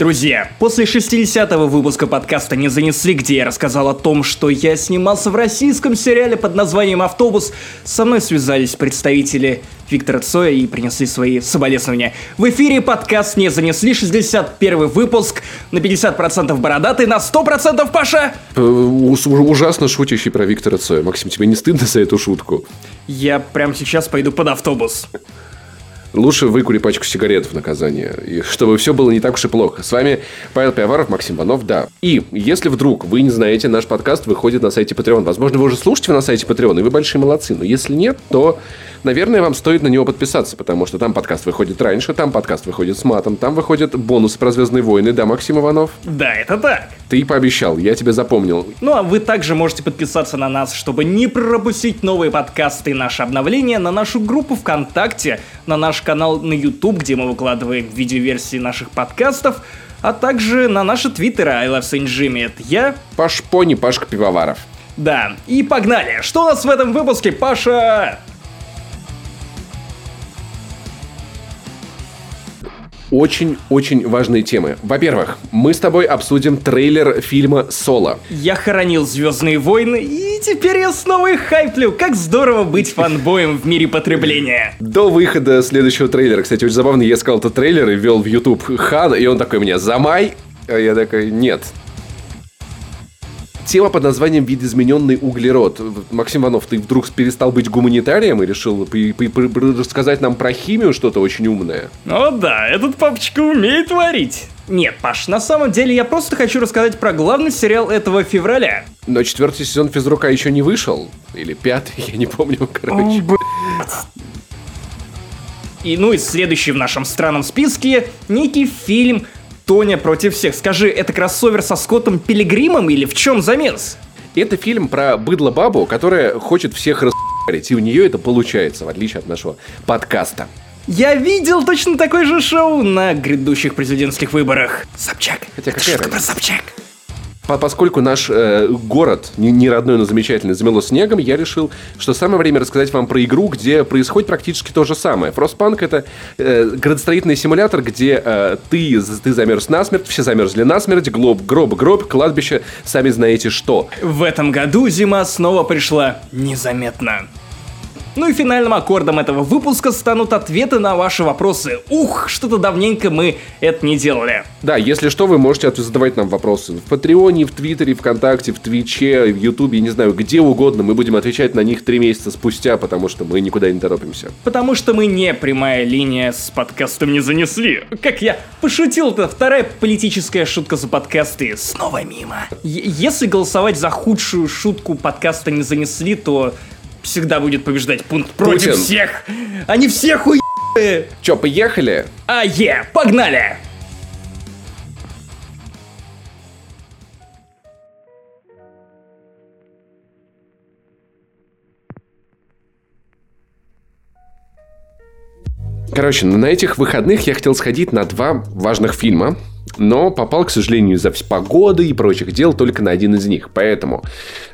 Друзья, после 60-го выпуска подкаста «Не занесли», где я рассказал о том, что я снимался в российском сериале под названием «Автобус», со мной связались представители Виктора Цоя и принесли свои соболезнования. В эфире подкаст «Не занесли», 61 выпуск, на 50% бородатый, на 100% Паша! Э, ужасно шутящий про Виктора Цоя. Максим, тебе не стыдно за эту шутку? Я прямо сейчас пойду под автобус. Лучше выкури пачку сигарет в наказание, и чтобы все было не так уж и плохо. С вами Павел Пиаваров, Максим Банов, да. И если вдруг вы не знаете, наш подкаст выходит на сайте Patreon. Возможно, вы уже слушаете на сайте Patreon, и вы большие молодцы. Но если нет, то наверное, вам стоит на него подписаться, потому что там подкаст выходит раньше, там подкаст выходит с матом, там выходят бонусы про Звездные войны, да, Максим Иванов? Да, это так. Ты пообещал, я тебя запомнил. Ну, а вы также можете подписаться на нас, чтобы не пропустить новые подкасты и наши обновления, на нашу группу ВКонтакте, на наш канал на YouTube, где мы выкладываем видеоверсии наших подкастов, а также на наши твиттеры I Love Saint Jimmy. Это я. Паш Пони, Пашка Пивоваров. Да, и погнали! Что у нас в этом выпуске, Паша? Очень-очень важные темы. Во-первых, мы с тобой обсудим трейлер фильма «Соло». Я хоронил «Звездные войны», и теперь я снова их хайплю. Как здорово быть фанбоем в мире потребления. До выхода следующего трейлера, кстати, очень забавно, я искал этот трейлер и ввел в YouTube Хан, и он такой мне «Замай», а я такой «Нет, тема под названием «Видоизмененный углерод». Максим Иванов, ты вдруг перестал быть гуманитарием и решил рассказать нам про химию что-то очень умное? О да, этот папочка умеет варить. Нет, Паш, на самом деле я просто хочу рассказать про главный сериал этого февраля. Но четвертый сезон физрука еще не вышел. Или пятый, я не помню, короче. О, и ну и следующий в нашем странном списке некий фильм Тоня против всех. Скажи, это кроссовер со Скоттом Пилигримом или в чем замес? Это фильм про быдло-бабу, которая хочет всех расхуярить, и у нее это получается, в отличие от нашего подкаста. Я видел точно такое же шоу на грядущих президентских выборах. Собчак. Хотя какая шутка про Собчак поскольку наш э, город, не, родной, но замечательный, замело снегом, я решил, что самое время рассказать вам про игру, где происходит практически то же самое. Frostpunk — это э, градостроительный симулятор, где э, ты, ты замерз насмерть, все замерзли насмерть, глоб, гроб, гроб, кладбище, сами знаете что. В этом году зима снова пришла незаметно. Ну и финальным аккордом этого выпуска станут ответы на ваши вопросы. Ух, что-то давненько мы это не делали. Да, если что, вы можете задавать нам вопросы в Патреоне, в Твиттере, ВКонтакте, в Твиче, в Ютубе, не знаю, где угодно. Мы будем отвечать на них три месяца спустя, потому что мы никуда не торопимся. Потому что мы не прямая линия с подкастом не занесли. Как я пошутил, это вторая политическая шутка за подкасты. Снова мимо. Е- если голосовать за худшую шутку подкаста не занесли, то всегда будет побеждать пункт против Путин. всех. Они все хуй. Чё, поехали? А, е, погнали! Короче, на этих выходных я хотел сходить на два важных фильма но попал, к сожалению, из-за погоды и прочих дел только на один из них. Поэтому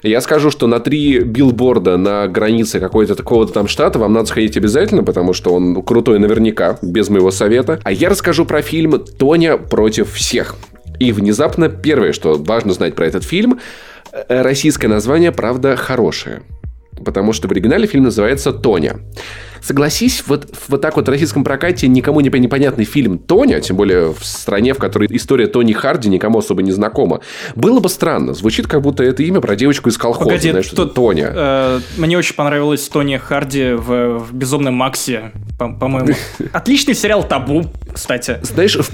я скажу, что на три билборда на границе какого-то такого-то там штата вам надо сходить обязательно, потому что он крутой наверняка, без моего совета. А я расскажу про фильм «Тоня против всех». И внезапно первое, что важно знать про этот фильм, э, российское название, правда, хорошее. Потому что в оригинале фильм называется «Тоня». Согласись, вот, вот так вот в российском прокате никому не непонятный фильм «Тоня», тем более в стране, в которой история Тони Харди никому особо не знакома, было бы странно. Звучит, как будто это имя про девочку из колхоза. Погоди, знаешь, что Тоня. Э, мне очень понравилась Тони Харди в, в «Безумном Максе», по-моему. Отличный сериал «Табу», кстати. Знаешь, в...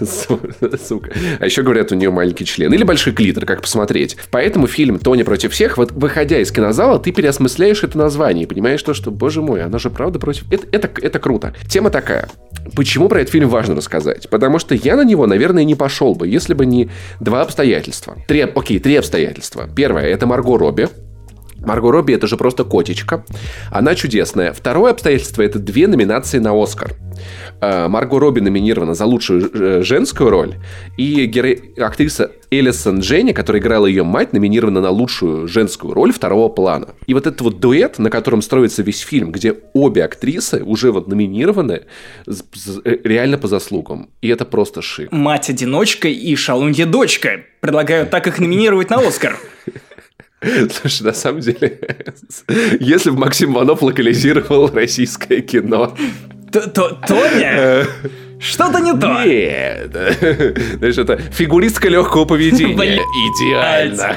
сука. А еще говорят, у нее маленький член. Или большой клитор, как посмотреть. Поэтому фильм «Тони против всех», вот выходя из кинозала, ты переосмысляешь это название и понимаешь то, что, боже мой, она же правда против... Это, это, это круто. Тема такая. Почему про этот фильм важно рассказать? Потому что я на него, наверное, не пошел бы, если бы не два обстоятельства. Три, окей, три обстоятельства. Первое – это Марго Робби. Марго Робби это же просто котечка. Она чудесная. Второе обстоятельство это две номинации на Оскар. Э, Марго Робби номинирована за лучшую э, женскую роль, и геро... актриса Элисон Дженни, которая играла ее мать, номинирована на лучшую женскую роль второго плана. И вот этот вот дуэт, на котором строится весь фильм, где обе актрисы уже вот номинированы э, реально по заслугам. И это просто шик. Мать-одиночка и шалунья-дочка. Предлагаю так их номинировать на Оскар. Слушай, на самом деле, если бы Максим Ванов локализировал российское кино... Тоня? Э, что-то не то. Нет. Знаешь, это фигуристка легкого поведения. Идеально.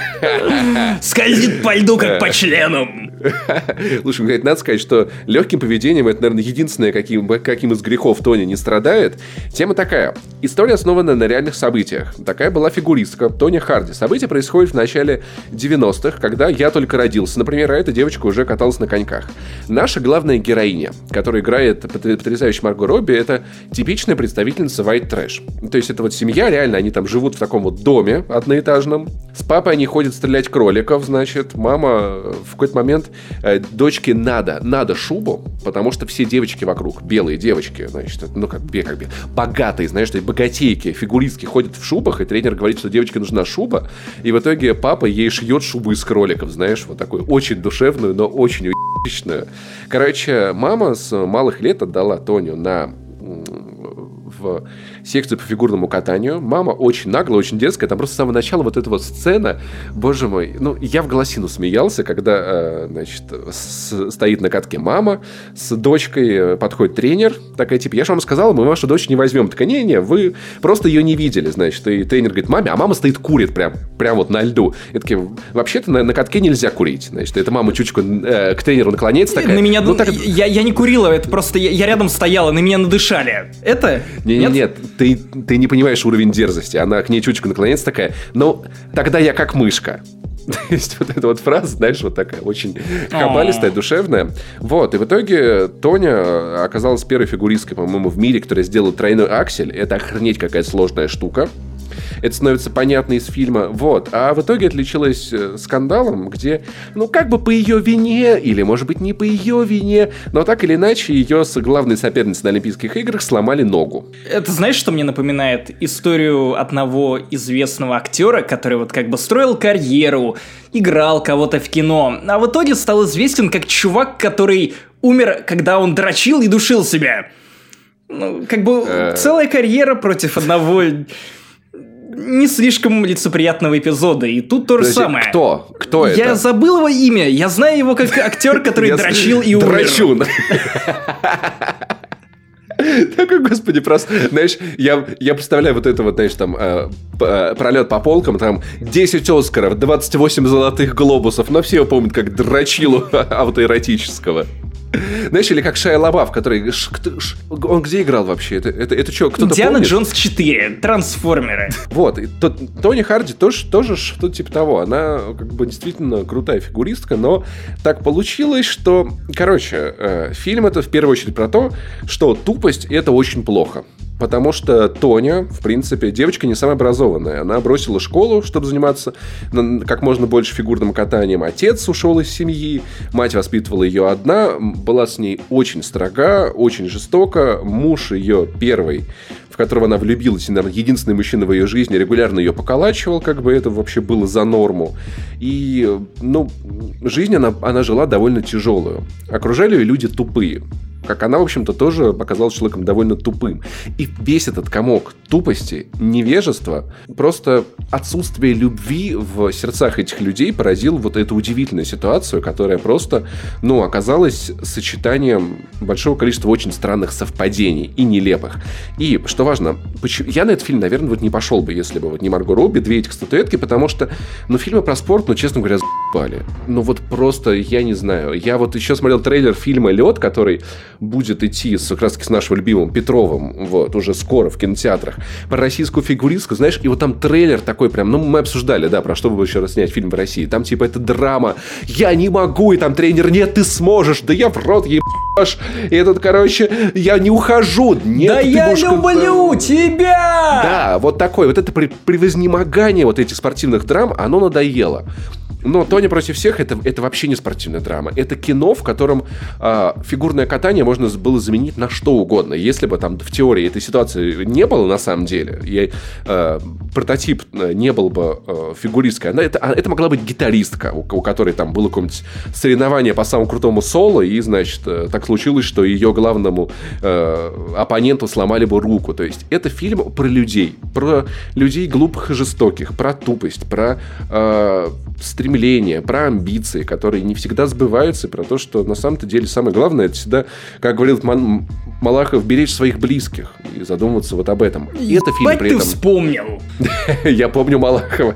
Скользит по льду, как по членам. Слушай, говорит, надо сказать, что легким поведением это, наверное, единственное, каким, каким из грехов Тони не страдает. Тема такая. История основана на реальных событиях. Такая была фигуристка Тони Харди. События происходят в начале 90-х, когда я только родился. Например, а эта девочка уже каталась на коньках. Наша главная героиня, которая играет потрясающую Марго Робби, это типичная представительница white trash. То есть это вот семья, реально, они там живут в таком вот доме одноэтажном. С папой они ходят стрелять кроликов, значит. Мама в какой-то момент дочке надо, надо шубу, потому что все девочки вокруг, белые девочки, значит, ну как, как бы, богатые, знаешь, то есть богатейки, фигуристки ходят в шубах, и тренер говорит, что девочке нужна шуба, и в итоге папа ей шьет шубу из кроликов, знаешь, вот такую очень душевную, но очень уебищную. Короче, мама с малых лет отдала Тоню на в секцию по фигурному катанию. Мама очень наглая, очень детская. Там просто с самого начала вот эта вот сцена, боже мой, ну, я в голосину смеялся, когда, э, значит, с, стоит на катке мама с дочкой, э, подходит тренер, такая, типа, я же вам сказала, мы вашу дочь не возьмем. Такая, не-не, вы просто ее не видели, значит. И тренер говорит, маме, а мама стоит курит прям, прям вот на льду. И такие, вообще-то на, на катке нельзя курить. Значит, эта мама чучку э, к тренеру наклоняется такая. На меня, ну, так... я, я не курила, это просто я, я рядом стояла, на меня надышали. Это? Не-не-нет, нет, ты, ты не понимаешь уровень дерзости. Она к ней чучку наклоняется такая, ну, тогда я как мышка. То есть вот эта вот фраза, знаешь, вот такая очень хабалистая, душевная. Вот, и в итоге Тоня оказалась первой фигуристкой, по-моему, в мире, которая сделала тройной аксель. Это охренеть какая сложная штука это становится понятно из фильма. Вот. А в итоге отличилась э, скандалом, где, ну, как бы по ее вине, или, может быть, не по ее вине, но так или иначе ее с главной соперницей на Олимпийских играх сломали ногу. Это знаешь, что мне напоминает? Историю одного известного актера, который вот как бы строил карьеру, играл кого-то в кино, а в итоге стал известен как чувак, который умер, когда он дрочил и душил себя. Ну, как бы э. целая карьера против одного не слишком лицеприятного эпизода. И тут то же Подожди, самое. Кто? Кто это? Я забыл его имя. Я знаю его как актер, который дрочил и умер. Дрочун. Такой, господи, просто, знаешь, я, я представляю вот это вот, знаешь, там, э, э, пролет по полкам, там, 10 Оскаров, 28 золотых глобусов, но все его помнят как дрочилу автоэротического. Знаешь, или как Шайа Лабаф, который... Он где играл вообще? Это, это, это что, кто-то Диана помнит? Джонс 4, Трансформеры. Вот, и то, Тони Харди тоже, тоже что-то типа того. Она как бы действительно крутая фигуристка, но так получилось, что... Короче, э, фильм это в первую очередь про то, что тупость — это очень плохо. Потому что Тоня, в принципе, девочка не самая образованная. Она бросила школу, чтобы заниматься как можно больше фигурным катанием. Отец ушел из семьи, мать воспитывала ее одна, была с ней очень строга, очень жестока. Муж ее первый в которого она влюбилась, и, наверное, единственный мужчина в ее жизни регулярно ее поколачивал, как бы это вообще было за норму. И, ну, жизнь она, она жила довольно тяжелую. Окружали ее люди тупые как она, в общем-то, тоже оказалась человеком довольно тупым. И весь этот комок тупости, невежества, просто отсутствие любви в сердцах этих людей поразил вот эту удивительную ситуацию, которая просто, ну, оказалась сочетанием большого количества очень странных совпадений и нелепых. И, что важно, я на этот фильм, наверное, вот не пошел бы, если бы вот не Марго Робби, две этих статуэтки, потому что, ну, фильмы про спорт, ну, честно говоря, заебали. Ну, вот просто, я не знаю. Я вот еще смотрел трейлер фильма «Лед», который будет идти с, как раз таки с нашим любимым Петровым, вот, уже скоро в кинотеатрах, про российскую фигуристку, знаешь, и вот там трейлер такой прям, ну, мы обсуждали, да, про что бы еще раз снять фильм в России, там типа это драма, я не могу, и там тренер, нет, ты сможешь, да я в рот ебашь, и этот, короче, я не ухожу, нет, Да я будешь... люблю тебя! Да, вот такой, вот это превознемогание вот этих спортивных драм, оно надоело. Но «Тони против всех» это, это вообще не спортивная драма. Это кино, в котором э, фигурное катание можно было заменить на что угодно. Если бы там в теории этой ситуации не было на самом деле, и э, прототип не был бы э, фигуристской, она, это, а, это могла быть гитаристка, у, у которой там было какое-нибудь соревнование по самому крутому соло, и, значит, э, так случилось, что ее главному э, оппоненту сломали бы руку. То есть это фильм про людей, про людей глупых и жестоких, про тупость, про э, стремления, про амбиции, которые не всегда сбываются, про то, что на самом-то деле самое главное, это всегда, как говорил Малахов, беречь своих близких и задумываться вот об этом. И это фильм при этом... ты вспомнил! Я помню Малахова.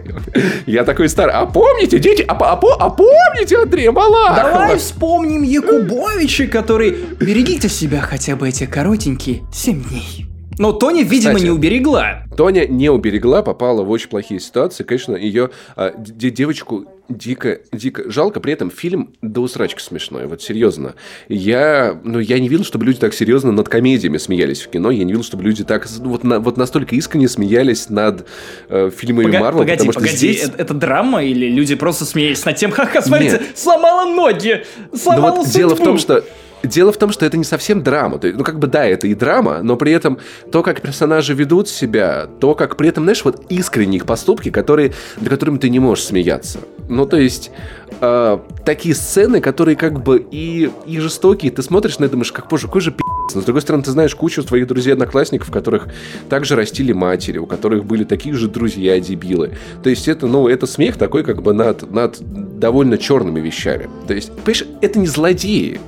Я такой старый. А помните, дети, а, а, а помните Андрея Малахова? Давай вспомним Якубовича, который... Берегите себя хотя бы эти коротенькие семь дней. Но Тоня, видимо, Кстати, не уберегла. Тоня не уберегла, попала в очень плохие ситуации. Конечно, ее а, девочку дико, дико жалко. При этом фильм до усрачки смешной. Вот серьезно. Я, ну, я не видел, чтобы люди так серьезно над комедиями смеялись в кино. Я не видел, чтобы люди так вот, на, вот настолько искренне смеялись над э, фильмами Пога- Марвел. Погоди, погоди, здесь... это, это драма или люди просто смеялись над тем, ха-ха, смотрите, Нет. сломала ноги, сломала Но вот судьбу. дело в том, что Дело в том, что это не совсем драма. Ну, как бы, да, это и драма, но при этом то, как персонажи ведут себя, то, как при этом, знаешь, вот искренние их поступки, которые, для которыми ты не можешь смеяться. Ну, то есть, э, такие сцены, которые как бы и, и жестокие, ты смотришь на это, думаешь, как, боже, какой же пи***ц. Но, с другой стороны, ты знаешь кучу своих друзей-одноклассников, которых также растили матери, у которых были такие же друзья-дебилы. То есть, это, ну, это смех такой как бы над, над довольно черными вещами. То есть, понимаешь, это не злодеи.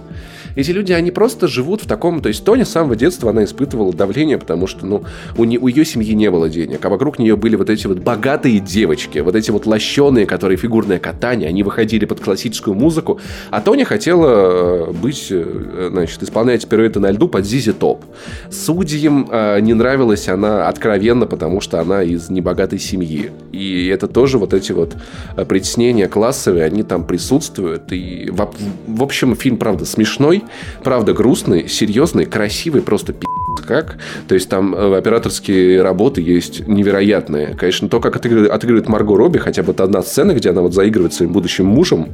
Эти люди, они просто живут в таком... То есть Тоня с самого детства, она испытывала давление, потому что, ну, у, не, у ее семьи не было денег, а вокруг нее были вот эти вот богатые девочки, вот эти вот лощеные, которые фигурное катание, они выходили под классическую музыку, а Тоня хотела э, быть, э, значит, исполнять пируэты на льду под Зизи Топ. Судьям э, не нравилась она откровенно, потому что она из небогатой семьи. И это тоже вот эти вот э, притеснения классовые, они там присутствуют. И, в, в общем, фильм, правда, смешной, Правда, грустный, серьезный, красивый, просто пи*** как. То есть там э, операторские работы есть невероятные. Конечно, то, как отыгрывает, отыгрывает Марго Робби, хотя бы одна сцена, где она вот заигрывает своим будущим мужем.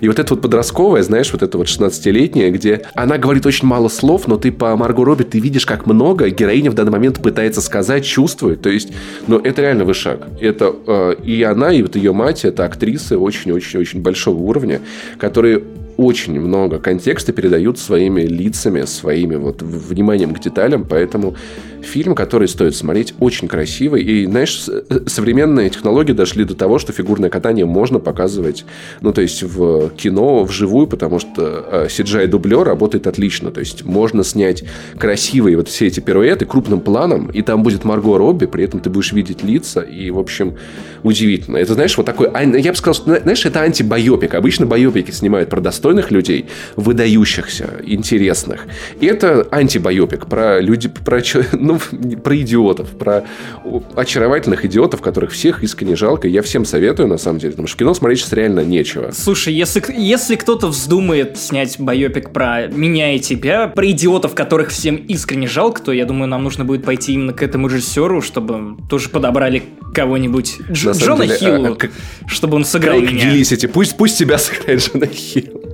И вот это вот подростковая, знаешь, вот это вот 16-летняя, где она говорит очень мало слов, но ты по Марго Робби ты видишь, как много героиня в данный момент пытается сказать, чувствует. То есть, ну, это реально вышаг. Это э, и она, и вот ее мать, это актрисы очень-очень-очень большого уровня, которые очень много контекста передают своими лицами, своими вот вниманием к деталям, поэтому фильм, который стоит смотреть, очень красивый. И, знаешь, э, современные технологии дошли до того, что фигурное катание можно показывать, ну, то есть в кино вживую, потому что CGI-дублер э, работает отлично. То есть можно снять красивые вот все эти пируэты крупным планом, и там будет Марго Робби, при этом ты будешь видеть лица, и, в общем, удивительно. Это, знаешь, вот такой... Я бы сказал, что, знаешь, это антибайопик. Обычно байопики снимают про достойных людей, выдающихся, интересных. И это антибайопик про люди, про, ну, ну, про идиотов, про очаровательных идиотов, которых всех искренне жалко. Я всем советую, на самом деле, потому что кино смотреть сейчас реально нечего. Слушай, если, если кто-то вздумает снять байопик про меня и тебя, про идиотов, которых всем искренне жалко, то я думаю, нам нужно будет пойти именно к этому режиссеру, чтобы тоже подобрали кого-нибудь Дж- Джона деле, Хиллу, а, а, чтобы он сыграл Крейг меня. Гелисити, пусть, пусть тебя сыграет Джона Хилл.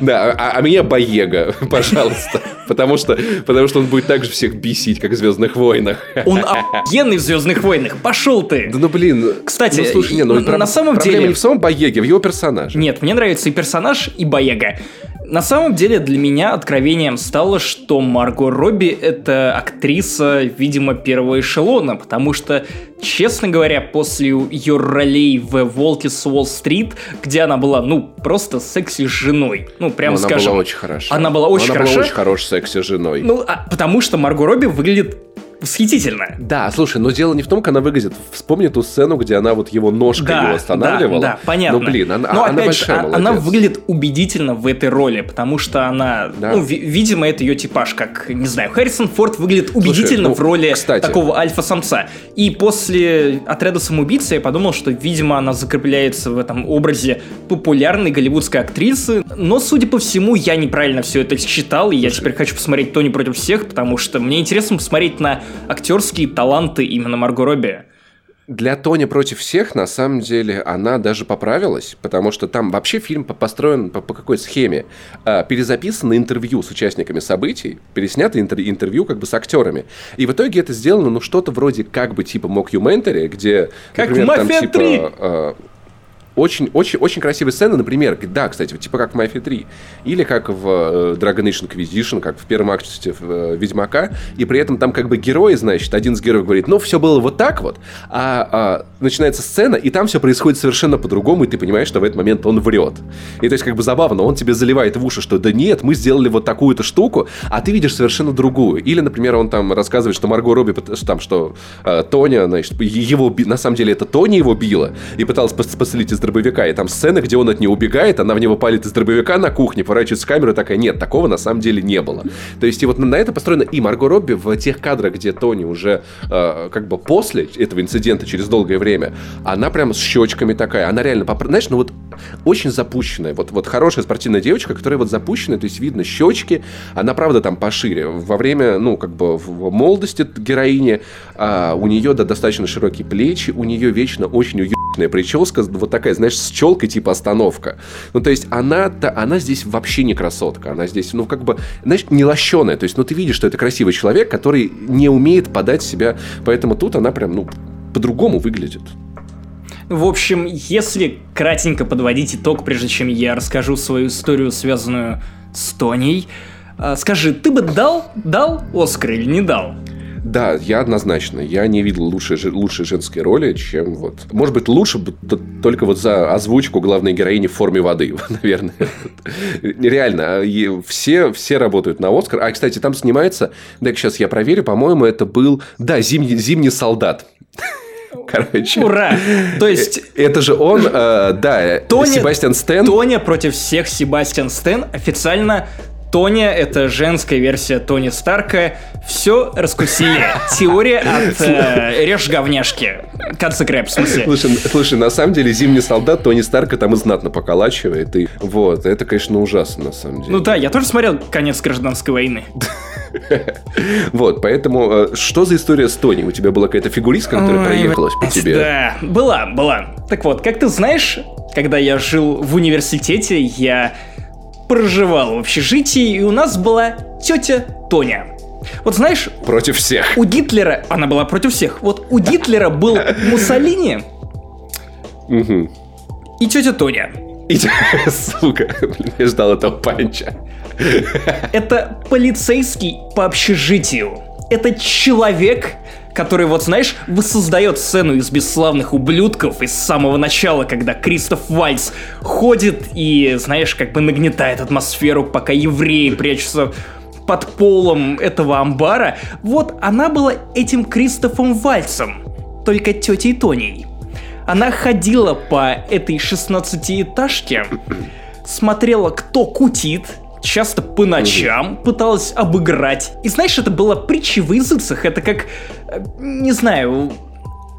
Да, а, а меня Боега, пожалуйста. Потому что, потому что он будет так же всех бесить, как в Звездных войнах. Он охуенный в Звездных войнах. Пошел ты! Да ну блин. Кстати, ну, слушай, не, ну, на, на самом деле. не в самом Боеге, в его персонаже. Нет, мне нравится и персонаж, и Боега. На самом деле для меня откровением стало, что Марго Робби это актриса, видимо, первого эшелона, потому что, честно говоря, после ее ролей в «Волке с Уолл-стрит», где она была, ну, просто секси-женой, ну, прямо она скажем. Она была очень хороша. Она была очень она хороша. Она была очень хорошей секси-женой. Ну, а, потому что Марго Робби выглядит восхитительно. Да, слушай, но дело не в том, как она выглядит. Вспомни ту сцену, где она вот его ножкой да, его останавливала. Да, да, понятно. Ну, блин, она, но, она опять большая же, молодец. Она выглядит убедительно в этой роли, потому что она, да. ну, ви- видимо, это ее типаж, как, не знаю, Харрисон Форд выглядит убедительно Слушай, ну, в роли кстати. такого альфа-самца. И после «Отряда самоубийцы» я подумал, что, видимо, она закрепляется в этом образе популярной голливудской актрисы. Но, судя по всему, я неправильно все это считал, и я теперь хочу посмотреть «Тони против всех», потому что мне интересно посмотреть на актерские таланты именно Марго Робби. Для Тони против всех, на самом деле, она даже поправилась, потому что там вообще фильм построен по, по какой схеме? А, перезаписано интервью с участниками событий, переснято интер, интервью как бы с актерами. И в итоге это сделано, ну, что-то вроде как бы типа мокьюментари, где, как например, там типа... А, очень, очень, очень красивые сцены, например, да, кстати, типа как в Мафии 3, или как в э, Dragon Age Inquisition, как в первом акте э, Ведьмака, и при этом там как бы герои, значит, один из героев говорит, ну, все было вот так вот, а, а начинается сцена, и там все происходит совершенно по-другому, и ты понимаешь, что в этот момент он врет. И то есть как бы забавно, он тебе заливает в уши, что да нет, мы сделали вот такую-то штуку, а ты видишь совершенно другую. Или, например, он там рассказывает, что Марго Робби, там, что э, Тоня, значит, его, на самом деле это Тоня его била, и пыталась пострелить из дробовика, и там сцены, где он от нее убегает, она в него палит из дробовика на кухне, поворачивается камеру такая, нет, такого на самом деле не было. То есть и вот на это построено и Марго Робби в тех кадрах, где Тони уже э, как бы после этого инцидента, через долгое время, она прям с щечками такая, она реально, знаешь, ну вот очень запущенная, вот, вот хорошая спортивная девочка, которая вот запущенная, то есть видно щечки, она правда там пошире. Во время, ну, как бы в молодости героини а, у нее да, достаточно широкие плечи, у нее вечно очень уютная прическа, вот такая, знаешь, с челкой типа остановка. Ну, то есть она-то, она здесь вообще не красотка, она здесь, ну, как бы, знаешь, не лощеная, то есть, ну, ты видишь, что это красивый человек, который не умеет подать себя, поэтому тут она прям, ну, по-другому выглядит. В общем, если кратенько подводить итог, прежде чем я расскажу свою историю, связанную с Тоней, а, скажи, ты бы дал, дал Оскар или не дал? Да, я однозначно. Я не видел лучшей, лучшей женской роли, чем вот... Может быть, лучше только вот за озвучку главной героини в форме воды, наверное. Реально. А, все, все работают на Оскар. А, кстати, там снимается... Да, сейчас я проверю. По-моему, это был... Да, «Зимний, зимний солдат». Короче. Ура! То есть... Э, это же он, э, да, Тоня, Себастьян Стэн. Тоня против всех Себастьян Стэн официально Тоня — это женская версия Тони Старка. Все раскусили. Теория от э, режь говняшки. Катса Крэп, в смысле. Слушай, слушай, на самом деле, Зимний солдат Тони Старка там и знатно поколачивает. И вот, это, конечно, ужасно, на самом деле. Ну да, я тоже смотрел «Конец гражданской войны». Вот, поэтому э, что за история с Тони? У тебя была какая-то фигуристка, которая проехалась по тебе? Да, была, была. Так вот, как ты знаешь, когда я жил в университете, я проживал в общежитии, и у нас была тетя Тоня. Вот знаешь... Против всех. У Гитлера... Она была против всех. Вот у Гитлера был Муссолини и тетя Тоня. И, сука, блин, я ждал этого панча. Это полицейский по общежитию. Это человек, который, вот знаешь, воссоздает сцену из бесславных ублюдков из самого начала, когда Кристоф Вальц ходит и, знаешь, как бы нагнетает атмосферу, пока евреи прячутся под полом этого амбара. Вот она была этим Кристофом Вальцем, только тетей Тоней. Она ходила по этой 16-этажке, смотрела, кто кутит, часто по ночам пыталась обыграть. И знаешь, это было притча в языцах. Это как, э, не знаю,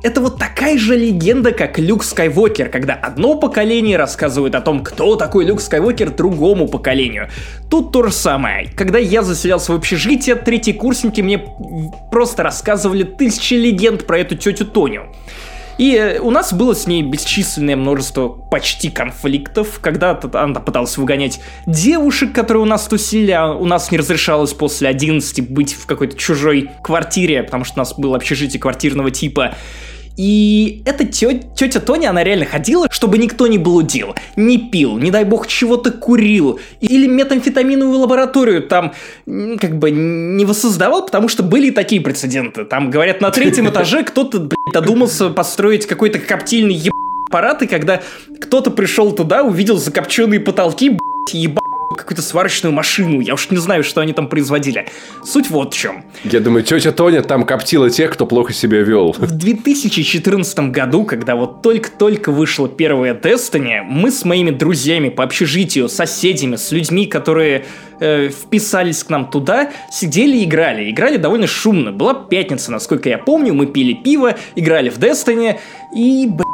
это вот такая же легенда, как Люк Скайуокер, когда одно поколение рассказывает о том, кто такой Люк Скайуокер другому поколению. Тут то же самое. Когда я заселялся в общежитие, третьи курсники мне просто рассказывали тысячи легенд про эту тетю Тоню. И э, у нас было с ней бесчисленное множество почти конфликтов. когда она пыталась выгонять девушек, которые у нас тусили, а у нас не разрешалось после 11 быть в какой-то чужой квартире, потому что у нас было общежитие квартирного типа. И эта тетя, тетя Тоня, она реально ходила, чтобы никто не блудил, не пил, не дай бог чего-то курил, или метамфетаминовую лабораторию там как бы не воссоздавал, потому что были такие прецеденты. Там, говорят, на третьем этаже кто-то, блядь, додумался построить какой-то коптильный еб аппарат, и когда кто-то пришел туда, увидел закопченные потолки, блядь, ебать какую-то сварочную машину. Я уж не знаю, что они там производили. Суть вот в чем. Я думаю, тетя Тоня там коптила тех, кто плохо себя вел. В 2014 году, когда вот только-только вышло первое Destiny, мы с моими друзьями по общежитию, соседями, с людьми, которые э, вписались к нам туда, сидели и играли. Играли довольно шумно. Была пятница, насколько я помню, мы пили пиво, играли в Destiny, и, блядь,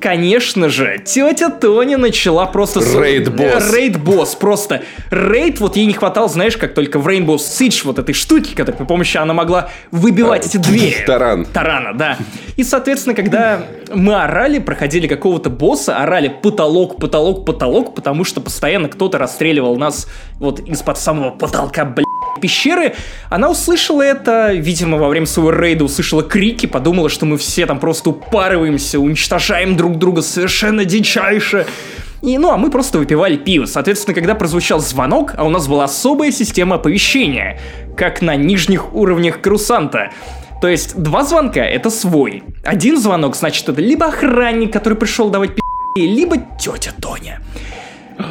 конечно же, тетя Тоня начала просто... Рейд-босс. Рейд-босс, просто. Рейд, вот ей не хватало, знаешь, как только в Rainbow Siege вот этой штуки, когда при помощи она могла выбивать эти двери. Таран. Тарана, да. И, соответственно, когда мы орали, проходили какого-то босса, орали потолок, потолок, потолок, потому что постоянно кто-то расстреливал нас вот из-под самого потолка, блядь, пещеры, она услышала это, видимо, во время своего рейда услышала крики, подумала, что мы все там просто упарываемся, уничтожаем друг друга совершенно дичайше. И, ну, а мы просто выпивали пиво. Соответственно, когда прозвучал звонок, а у нас была особая система оповещения, как на нижних уровнях Крусанта. То есть два звонка — это свой. Один звонок, значит, это либо охранник, который пришел давать пи***, либо тетя Тоня.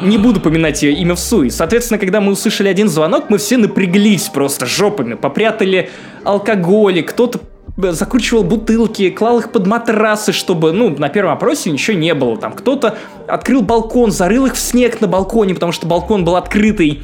Не буду поминать ее имя в суе. Соответственно, когда мы услышали один звонок, мы все напряглись просто жопами, попрятали алкоголь, кто-то закручивал бутылки, клал их под матрасы, чтобы, ну, на первом опросе ничего не было. Там кто-то открыл балкон, зарыл их в снег на балконе, потому что балкон был открытый.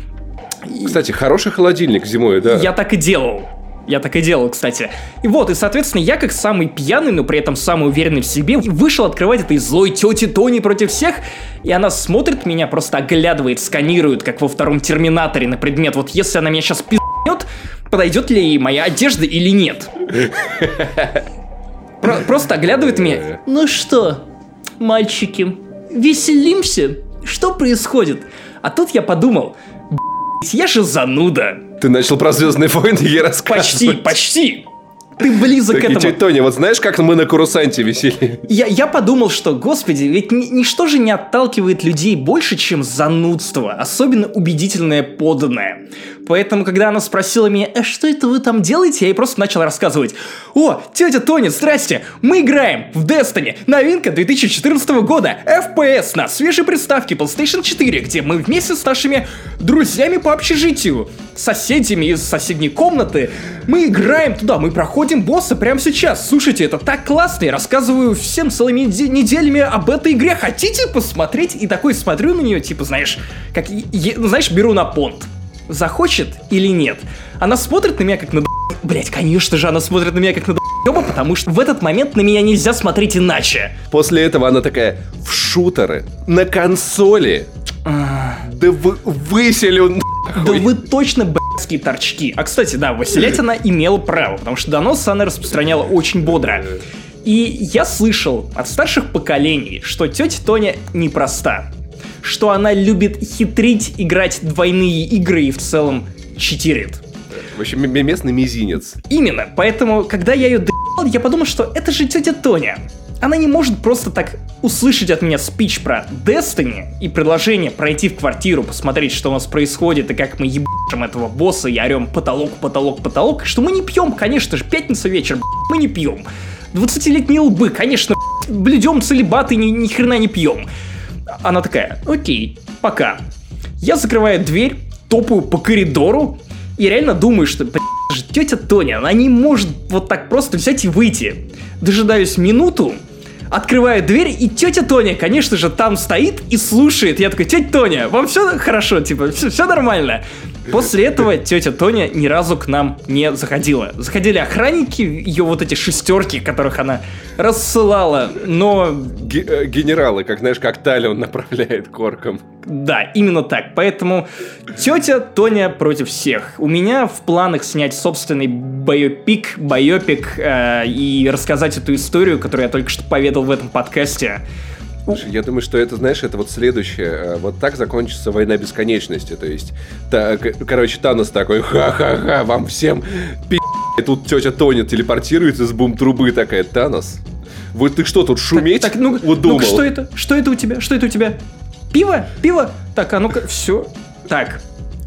Кстати, хороший холодильник зимой, да? Я так и делал. Я так и делал, кстати. И вот, и, соответственно, я как самый пьяный, но при этом самый уверенный в себе, вышел открывать этой злой тети Тони против всех, и она смотрит меня, просто оглядывает, сканирует, как во втором Терминаторе на предмет, вот если она меня сейчас пи***нет, подойдет ли ей моя одежда или нет. Про- просто оглядывает меня. Ну что, мальчики, веселимся? Что происходит? А тут я подумал, «Б***ь, я же зануда. Ты начал про Звездные войны ей рассказывать. Почти, почти. Ты близок к Так, и этому. тетя Тоня, вот знаешь, как мы на Курусанте висели? Я, я подумал, что, господи, ведь ни- ничто же не отталкивает людей больше, чем занудство, особенно убедительное поданное. Поэтому, когда она спросила меня, а что это вы там делаете, я ей просто начал рассказывать. О, тетя Тоня, здрасте, мы играем в Destiny, новинка 2014 года, FPS на свежей приставке PlayStation 4, где мы вместе с нашими друзьями по общежитию, соседями из соседней комнаты, мы играем туда, мы проходим босса прямо сейчас. Слушайте, это так классно, я рассказываю всем целыми неде- неделями об этой игре. Хотите посмотреть? И такой смотрю на нее, типа, знаешь, как, знаешь, беру на понт. Захочет или нет? Она смотрит на меня как на Блять, конечно же, она смотрит на меня как на долбоёба, потому что в этот момент на меня нельзя смотреть иначе. После этого она такая, в шутеры, на консоли. Да вы, выселю Да вы точно блядские торчки. А кстати, да, выселять она имела право, потому что доносы она распространяла очень бодро. И я слышал от старших поколений, что тетя Тоня непроста. Что она любит хитрить, играть двойные игры и в целом читерит. В общем, местный мизинец. Именно, поэтому, когда я ее доебал, я подумал, что это же тетя Тоня. Она не может просто так услышать от меня спич про Destiny и предложение пройти в квартиру, посмотреть, что у нас происходит, и как мы ебашим этого босса и орем потолок, потолок, потолок, что мы не пьем, конечно же, пятница вечер, мы не пьем. 20-летние лбы, конечно, блюдем целебат и ни, ни хрена не пьем. Она такая, окей, пока. Я закрываю дверь, топаю по коридору и реально думаю, что, блядь, тетя Тоня, она не может вот так просто взять и выйти. Дожидаюсь минуту, открываю дверь, и тетя Тоня, конечно же, там стоит и слушает. Я такой, тетя Тоня, вам все хорошо, типа, все, нормально. После этого тетя Тоня ни разу к нам не заходила. Заходили охранники, ее вот эти шестерки, которых она рассылала, но Ге- э, генералы, как знаешь, как Талион направляет к оркам. да, именно так. Поэтому тетя Тоня против всех. У меня в планах снять собственный байопик, байопик э, и рассказать эту историю, которую я только что поведал в этом подкасте. Слушай, я думаю, что это, знаешь, это вот следующее. э, Вот так закончится война бесконечности. То есть, та- к- короче, Танос такой, ха-ха-ха, вам всем пи***. И тут тетя Тоня телепортируется из бум-трубы такая, Танос, вот ты что тут шуметь Так, так, ну, удумал? ну-ка, что это? Что это у тебя? Что это у тебя? Пиво? Пиво? Так, а ну-ка, все. Так,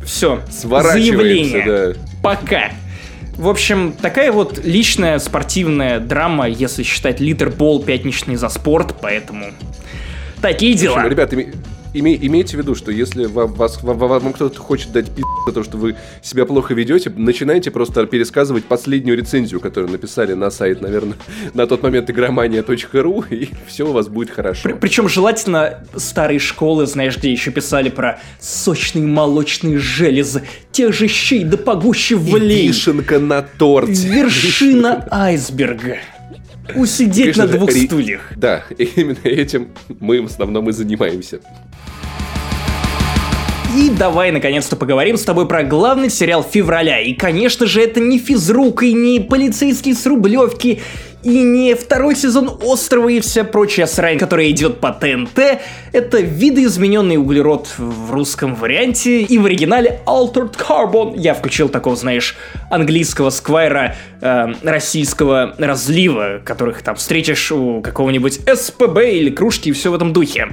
все. Сворачиваемся, Заявление. да. Пока. В общем, такая вот личная спортивная драма, если считать литербол пятничный за спорт, поэтому такие В общем, дела. Име- име- имейте в виду, что если вам, вас, вам, вам кто-то хочет дать пи*** за то, что вы себя плохо ведете, начинайте просто пересказывать последнюю рецензию, которую написали на сайт, наверное, на тот момент игромания.ру, и все у вас будет хорошо. Причем желательно старые школы, знаешь, где еще писали про сочные молочные железы, тех же щей да погуще И влей. вишенка на торте. Вершина айсберга. Усидеть Конечно, на двух ре... стульях. Да, именно этим мы в основном и занимаемся. И давай наконец-то поговорим с тобой про главный сериал февраля. И, конечно же, это не физрук и не полицейские с Рублевки, и не второй сезон Острова и вся прочая срань, которая идет по ТНТ. Это видоизмененный углерод в русском варианте и в оригинале Altered Carbon. Я включил такого, знаешь, английского сквайра э, российского разлива, которых там встретишь у какого-нибудь СПБ или кружки и все в этом духе.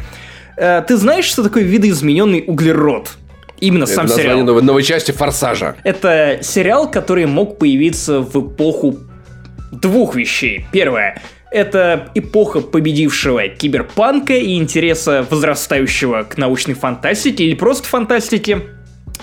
Э, ты знаешь, что такое видоизмененный углерод? Именно Это сам сериал. Новой, новой части Форсажа. Это сериал, который мог появиться в эпоху двух вещей. Первое это эпоха победившего киберпанка и интереса возрастающего к научной фантастике или просто фантастике.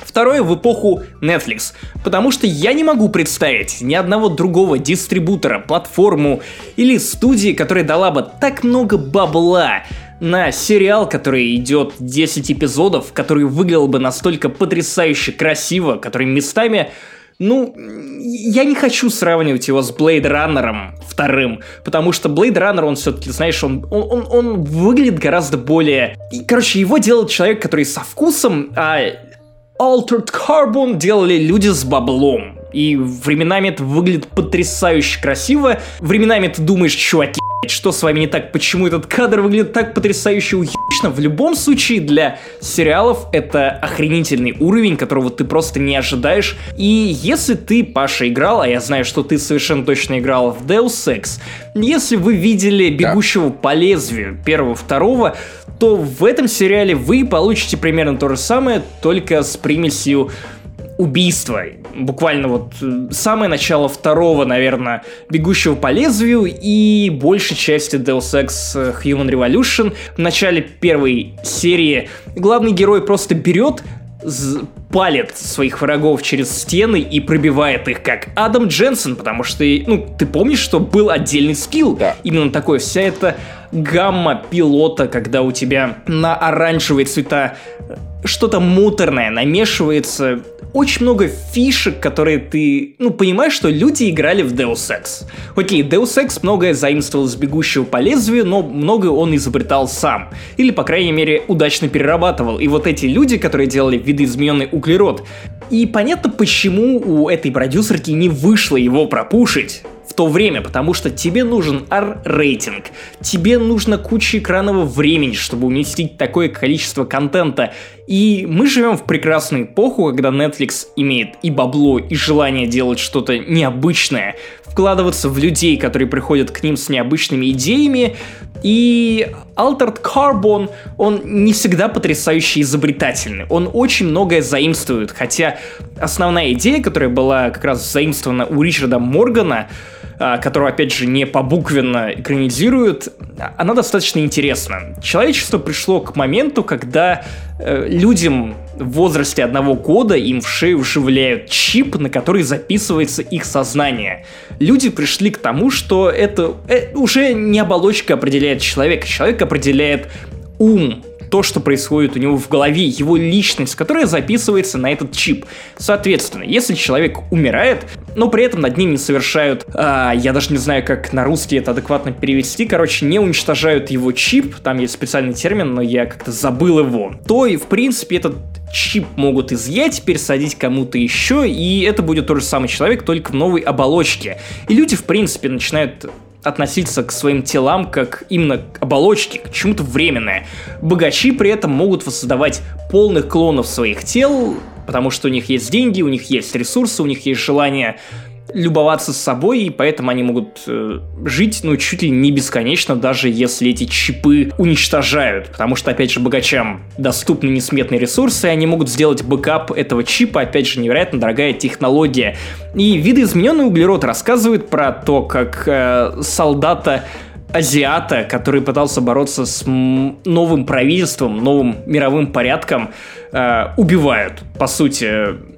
Второе в эпоху Netflix, потому что я не могу представить ни одного другого дистрибутора, платформу или студии, которая дала бы так много бабла на сериал, который идет 10 эпизодов, который выглядел бы настолько потрясающе красиво, который местами ну, я не хочу сравнивать его с Blade Runner вторым, потому что Blade Runner, он все-таки, знаешь, он, он, он, он выглядит гораздо более... И, короче, его делал человек, который со вкусом, а Altered Carbon делали люди с баблом. И временами это выглядит потрясающе красиво. Временами ты думаешь, чуваки, что с вами не так? Почему этот кадр выглядит так потрясающе уебично? В любом случае, для сериалов это охренительный уровень, которого ты просто не ожидаешь. И если ты, Паша, играл, а я знаю, что ты совершенно точно играл в Deus Ex, если вы видели «Бегущего да. по лезвию» первого-второго, то в этом сериале вы получите примерно то же самое, только с примесью убийства. Буквально вот э, самое начало второго, наверное, «Бегущего по лезвию» и большей части Deus Ex э, Human Revolution. В начале первой серии главный герой просто берет, палит своих врагов через стены и пробивает их, как Адам Дженсен, потому что, ну, ты помнишь, что был отдельный скилл? Да. Именно такой. Вся эта гамма пилота, когда у тебя на оранжевые цвета что-то муторное намешивается очень много фишек, которые ты, ну, понимаешь, что люди играли в Deus Ex. Окей, Deus Ex многое заимствовал с бегущего по лезвию, но многое он изобретал сам. Или, по крайней мере, удачно перерабатывал. И вот эти люди, которые делали видоизмененный углерод, и понятно, почему у этой продюсерки не вышло его пропушить в то время, потому что тебе нужен R-рейтинг, тебе нужно куча экранного времени, чтобы уместить такое количество контента. И мы живем в прекрасную эпоху, когда Netflix имеет и бабло, и желание делать что-то необычное, вкладываться в людей, которые приходят к ним с необычными идеями, и Altered Carbon, он не всегда потрясающе изобретательный. Он очень многое заимствует, хотя основная идея, которая была как раз заимствована у Ричарда Моргана, а, которого, опять же, не побуквенно экранизируют, она достаточно интересна. Человечество пришло к моменту, когда э, людям в возрасте одного года им в шею вживляют чип, на который записывается их сознание. Люди пришли к тому, что это э, уже не оболочка определяет человека, человек определяет ум, то, что происходит у него в голове, его личность, которая записывается на этот чип. Соответственно, если человек умирает, но при этом над ним не совершают, а, я даже не знаю, как на русский это адекватно перевести, короче, не уничтожают его чип, там есть специальный термин, но я как-то забыл его, то и в принципе этот чип могут изъять, пересадить кому-то еще, и это будет тот же самый человек, только в новой оболочке. И люди, в принципе, начинают относиться к своим телам как именно к оболочке, к чему-то временному. Богачи при этом могут воссоздавать полных клонов своих тел, потому что у них есть деньги, у них есть ресурсы, у них есть желание любоваться собой, и поэтому они могут э, жить, ну, чуть ли не бесконечно, даже если эти чипы уничтожают. Потому что, опять же, богачам доступны несметные ресурсы, и они могут сделать бэкап этого чипа, опять же, невероятно дорогая технология. И видоизмененный углерод рассказывает про то, как э, солдата азиата, который пытался бороться с новым правительством, новым мировым порядком, э, убивают. По сути,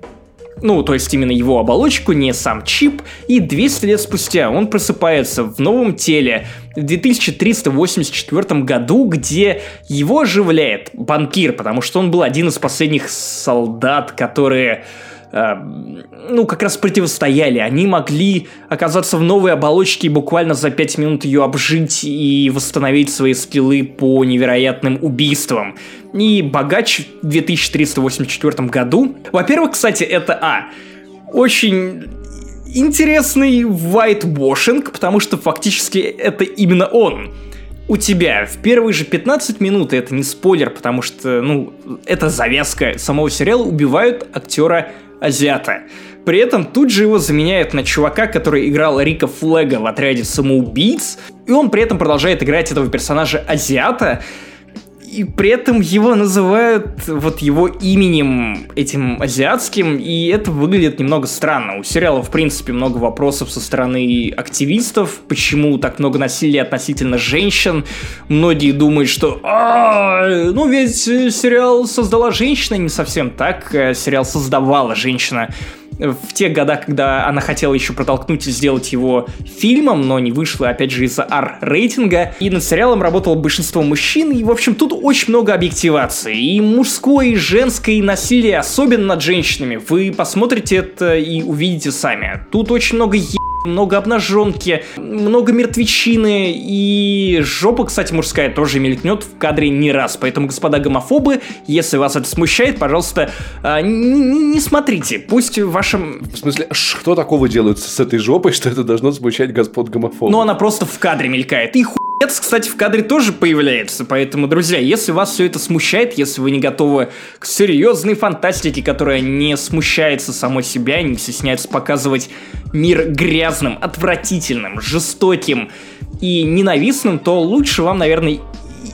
ну, то есть именно его оболочку, не сам чип, и 200 лет спустя он просыпается в новом теле в 2384 году, где его оживляет банкир, потому что он был один из последних солдат, которые ну, как раз противостояли. Они могли оказаться в новой оболочке и буквально за 5 минут ее обжить и восстановить свои скиллы по невероятным убийствам. И богач в 2384 году. Во-первых, кстати, это А. Очень интересный whitewashing, потому что фактически это именно он у тебя в первые же 15 минут, это не спойлер, потому что, ну, это завязка самого сериала, убивают актера азиата. При этом тут же его заменяют на чувака, который играл Рика Флега в отряде самоубийц, и он при этом продолжает играть этого персонажа азиата, и при этом его называют вот его именем этим азиатским, и это выглядит немного странно. У сериала, в принципе, много вопросов со стороны активистов, почему так много насилия относительно женщин. Многие думают, что «А, ну ведь сериал создала женщина, не совсем так, э, сериал создавала женщина в тех годах, когда она хотела еще протолкнуть и сделать его фильмом, но не вышло, опять же, из-за R-рейтинга. И над сериалом работало большинство мужчин, и, в общем, тут очень много объективации. И мужское, и женское, и насилие, особенно над женщинами. Вы посмотрите это и увидите сами. Тут очень много е много обнаженки, много мертвечины, и жопа, кстати, мужская тоже мелькнет в кадре не раз. Поэтому, господа гомофобы, если вас это смущает, пожалуйста, а, не, не смотрите. Пусть в вашем... В смысле, что такого делают с этой жопой, что это должно смущать господ гомофобов? Ну, она просто в кадре мелькает. И хуй кстати, в кадре тоже появляется, поэтому, друзья, если вас все это смущает, если вы не готовы к серьезной фантастике, которая не смущается самой себя, не стесняется показывать мир грязным, отвратительным, жестоким и ненавистным, то лучше вам, наверное,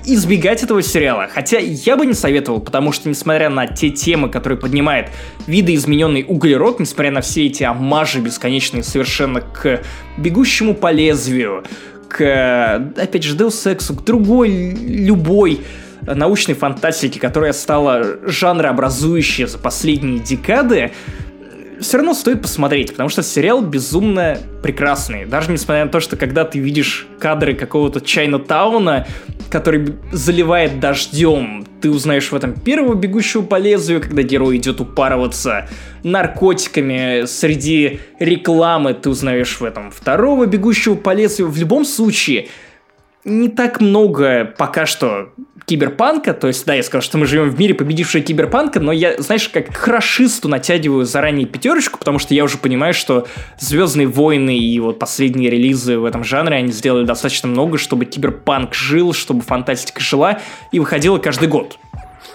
избегать этого сериала. Хотя я бы не советовал, потому что, несмотря на те темы, которые поднимает видоизмененный углерод, несмотря на все эти амажи бесконечные совершенно к бегущему по лезвию, к, опять же, Deus Ex, к другой, любой научной фантастике, которая стала жанрообразующей за последние декады, все равно стоит посмотреть, потому что сериал безумно прекрасный. Даже несмотря на то, что когда ты видишь кадры какого-то Чайна Тауна, который заливает дождем, ты узнаешь в этом первого бегущего по лезвию, когда герой идет упарываться наркотиками среди рекламы, ты узнаешь в этом второго бегущего по лезвию. В любом случае, не так много пока что киберпанка, то есть, да, я сказал, что мы живем в мире победившего киберпанка, но я, знаешь, как хорошисту натягиваю заранее пятерочку, потому что я уже понимаю, что Звездные войны и вот последние релизы в этом жанре, они сделали достаточно много, чтобы киберпанк жил, чтобы фантастика жила и выходила каждый год.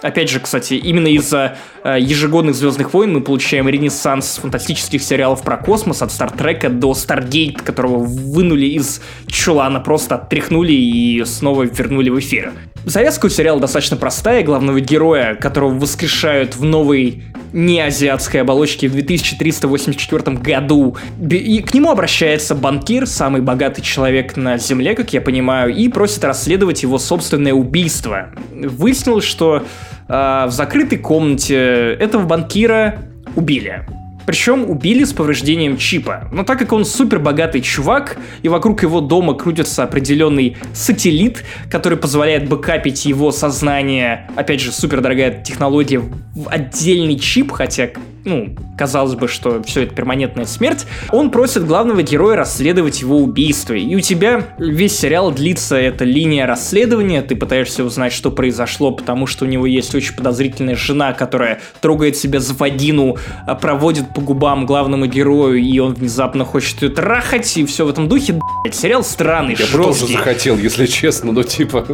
Опять же, кстати, именно из-за ежегодных Звездных войн мы получаем ренессанс фантастических сериалов про космос от Стартрека до Старгейт, которого вынули из чулана, просто оттряхнули и снова вернули в эфир. Завязка у сериала достаточно простая. Главного героя, которого воскрешают в новой неазиатской оболочке в 2384 году. И к нему обращается банкир, самый богатый человек на Земле, как я понимаю, и просит расследовать его собственное убийство. Выяснилось, что э, в закрытой комнате этого банкира убили. Причем убили с повреждением чипа. Но так как он супер богатый чувак, и вокруг его дома крутится определенный сателлит, который позволяет бэкапить его сознание, опять же, супер дорогая технология, в отдельный чип, хотя ну, казалось бы, что все это перманентная смерть, он просит главного героя расследовать его убийство. И у тебя весь сериал длится эта линия расследования, ты пытаешься узнать, что произошло, потому что у него есть очень подозрительная жена, которая трогает себя за вагину, а, проводит по губам главному герою, и он внезапно хочет ее трахать, и все в этом духе. Блядь, сериал странный, Я жесткий. тоже захотел, если честно, но типа...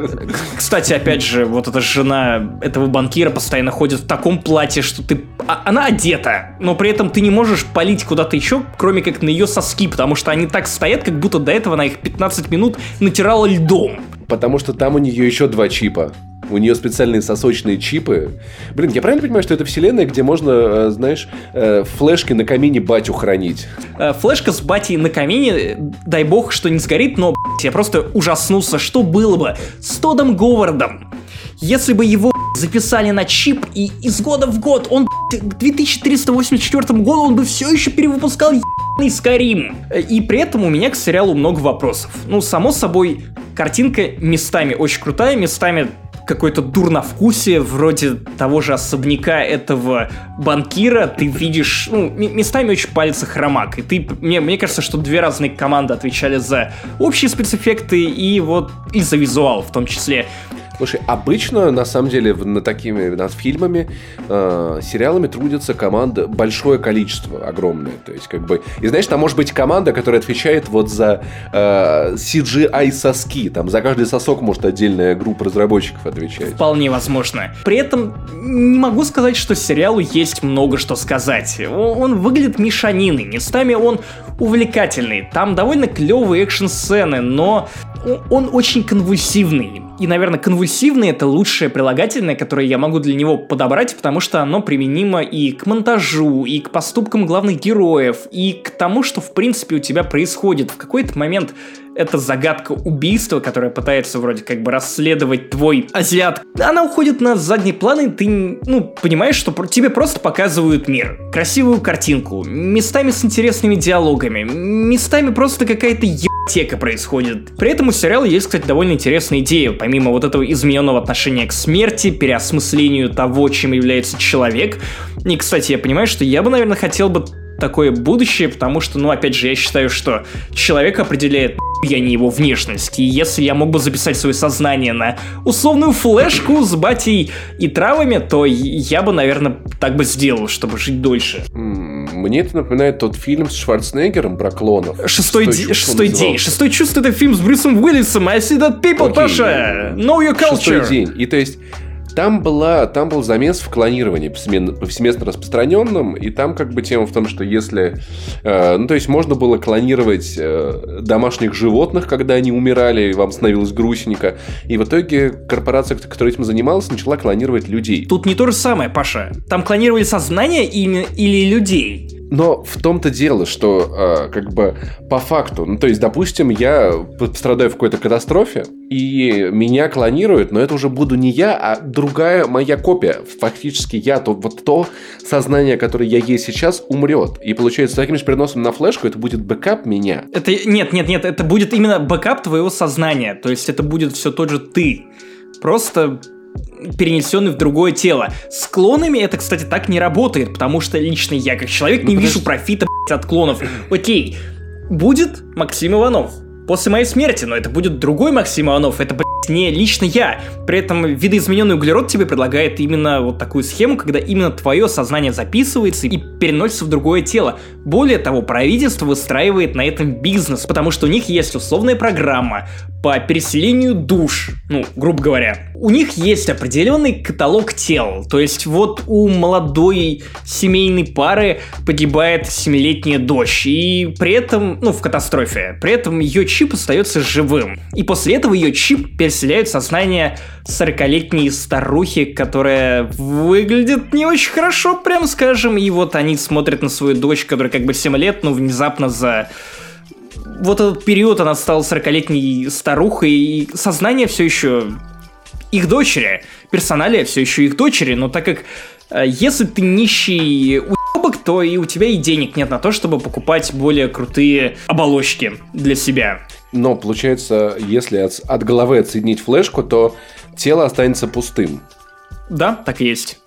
Кстати, опять же, вот эта жена этого банкира постоянно ходит в таком платье, что ты... А, она одета, но при этом ты не можешь полить куда-то еще, кроме как на ее соски, потому что они так стоят, как будто до этого на их 15 минут натирала льдом. Потому что там у нее еще два чипа. У нее специальные сосочные чипы. Блин, я правильно понимаю, что это вселенная, где можно, э, знаешь, э, флешки на камине батю хранить? Э, флешка с батей на камине, дай бог, что не сгорит, но, блядь, я просто ужаснулся, что было бы с Тодом Говардом, если бы его записали на чип, и из года в год он к 2384 году он бы все еще перевыпускал ебаный Скарим. И при этом у меня к сериалу много вопросов. Ну, само собой, картинка местами очень крутая, местами какое-то дурновкусие, вроде того же особняка этого банкира, ты видишь, ну, местами очень палится хромак, и ты, мне, мне кажется, что две разные команды отвечали за общие спецэффекты и вот и за визуал в том числе. Слушай, обычно, на самом деле, над такими над фильмами, э, сериалами трудится команда большое количество, огромное. То есть, как бы... И знаешь, там может быть команда, которая отвечает вот за э, CGI-соски. Там за каждый сосок может отдельная группа разработчиков отвечать. Вполне возможно. При этом не могу сказать, что сериалу есть много что сказать. Он, выглядит мешаниной. Местами он увлекательный. Там довольно клевые экшн-сцены, но он очень конвульсивный. И, наверное, конвульсивный — это лучшее прилагательное, которое я могу для него подобрать, потому что оно применимо и к монтажу, и к поступкам главных героев, и к тому, что, в принципе, у тебя происходит. В какой-то момент это загадка убийства, которая пытается вроде как бы расследовать твой азиат. Она уходит на задний план, и ты, ну, понимаешь, что тебе просто показывают мир. Красивую картинку, местами с интересными диалогами, местами просто какая-то ебтека происходит. При этом у сериала есть, кстати, довольно интересная идея, помимо вот этого измененного отношения к смерти, переосмыслению того, чем является человек. И, кстати, я понимаю, что я бы, наверное, хотел бы такое будущее, потому что, ну, опять же, я считаю, что человек определяет я не его внешность. И если я мог бы записать свое сознание на условную флешку с батей и травами, то я бы, наверное, так бы сделал, чтобы жить дольше. Мне это напоминает тот фильм с Шварценеггером про клонов. Шестой, шестой, шестой день. Шестой чувство это фильм с Брюсом Уиллисом. I see that people, okay. Паша. Know your culture. Шестой день. И то есть там, была, там был замес в клонировании повсеместно распространенным, и там как бы тема в том, что если... Э, ну, то есть можно было клонировать э, домашних животных, когда они умирали, и вам становилось грустненько, и в итоге корпорация, которая этим занималась, начала клонировать людей. Тут не то же самое, Паша. Там клонировали сознание или, или людей. Но в том-то дело, что э, как бы по факту, ну то есть, допустим, я пострадаю в какой-то катастрофе, и меня клонируют, но это уже буду не я, а другая моя копия. Фактически я, то, вот то сознание, которое я есть сейчас, умрет. И получается, таким же переносом на флешку это будет бэкап меня. Это нет, нет, нет, это будет именно бэкап твоего сознания. То есть это будет все тот же ты. Просто перенесенный в другое тело. С клонами это, кстати, так не работает, потому что лично я, как человек, не ну, вижу профита блядь, от клонов. Окей, будет Максим Иванов после моей смерти, но это будет другой Максим Иванов, это, блядь, не лично я. При этом видоизмененный углерод тебе предлагает именно вот такую схему, когда именно твое сознание записывается и переносится в другое тело. Более того, правительство выстраивает на этом бизнес, потому что у них есть условная программа по переселению душ, ну, грубо говоря у них есть определенный каталог тел. То есть вот у молодой семейной пары погибает семилетняя дочь, и при этом, ну, в катастрофе, при этом ее чип остается живым. И после этого ее чип переселяют в сознание 40-летней старухи, которая выглядит не очень хорошо, прям скажем, и вот они смотрят на свою дочь, которая как бы 7 лет, но внезапно за вот этот период она стала 40-летней старухой, и сознание все еще их дочери. Персоналия все еще их дочери, но так как э, если ты нищий уебок, то и у тебя и денег нет на то, чтобы покупать более крутые оболочки для себя. Но получается, если от, от головы отсоединить флешку, то тело останется пустым. Да, так и есть.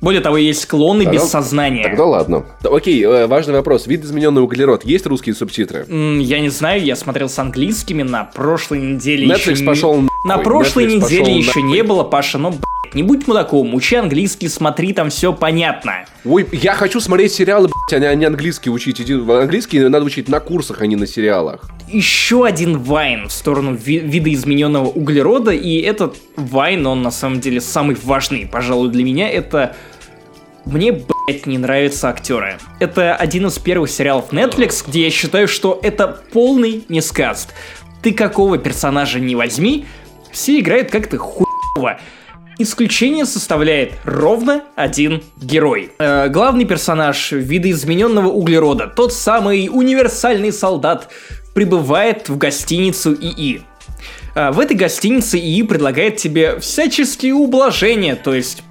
Более того, есть клоны тогда, без сознания. Тогда ладно. Окей, э, важный вопрос. Вид измененный углерод. Есть русские субтитры? я не знаю, я смотрел с английскими на прошлой неделе. Netflix еще пошел На прошлой Netflix неделе еще не было, Паша, но, блядь, не будь мудаком, учи английский, смотри, там все понятно. Ой, я хочу смотреть сериалы, блядь, а не английский учить. Иди, в английский надо учить на курсах, а не на сериалах. Еще один вайн в сторону ви- видоизмененного углерода, и этот вайн, он на самом деле самый важный, пожалуй, для меня, это мне, блять, не нравятся актеры. Это один из первых сериалов Netflix, где я считаю, что это полный нескаст. Ты какого персонажа не возьми, все играют как-то хуево. Исключение составляет ровно один герой. Э, главный персонаж видоизмененного углерода, тот самый универсальный солдат, прибывает в гостиницу ИИ. Э, в этой гостинице ИИ предлагает тебе всяческие ублажения, то есть,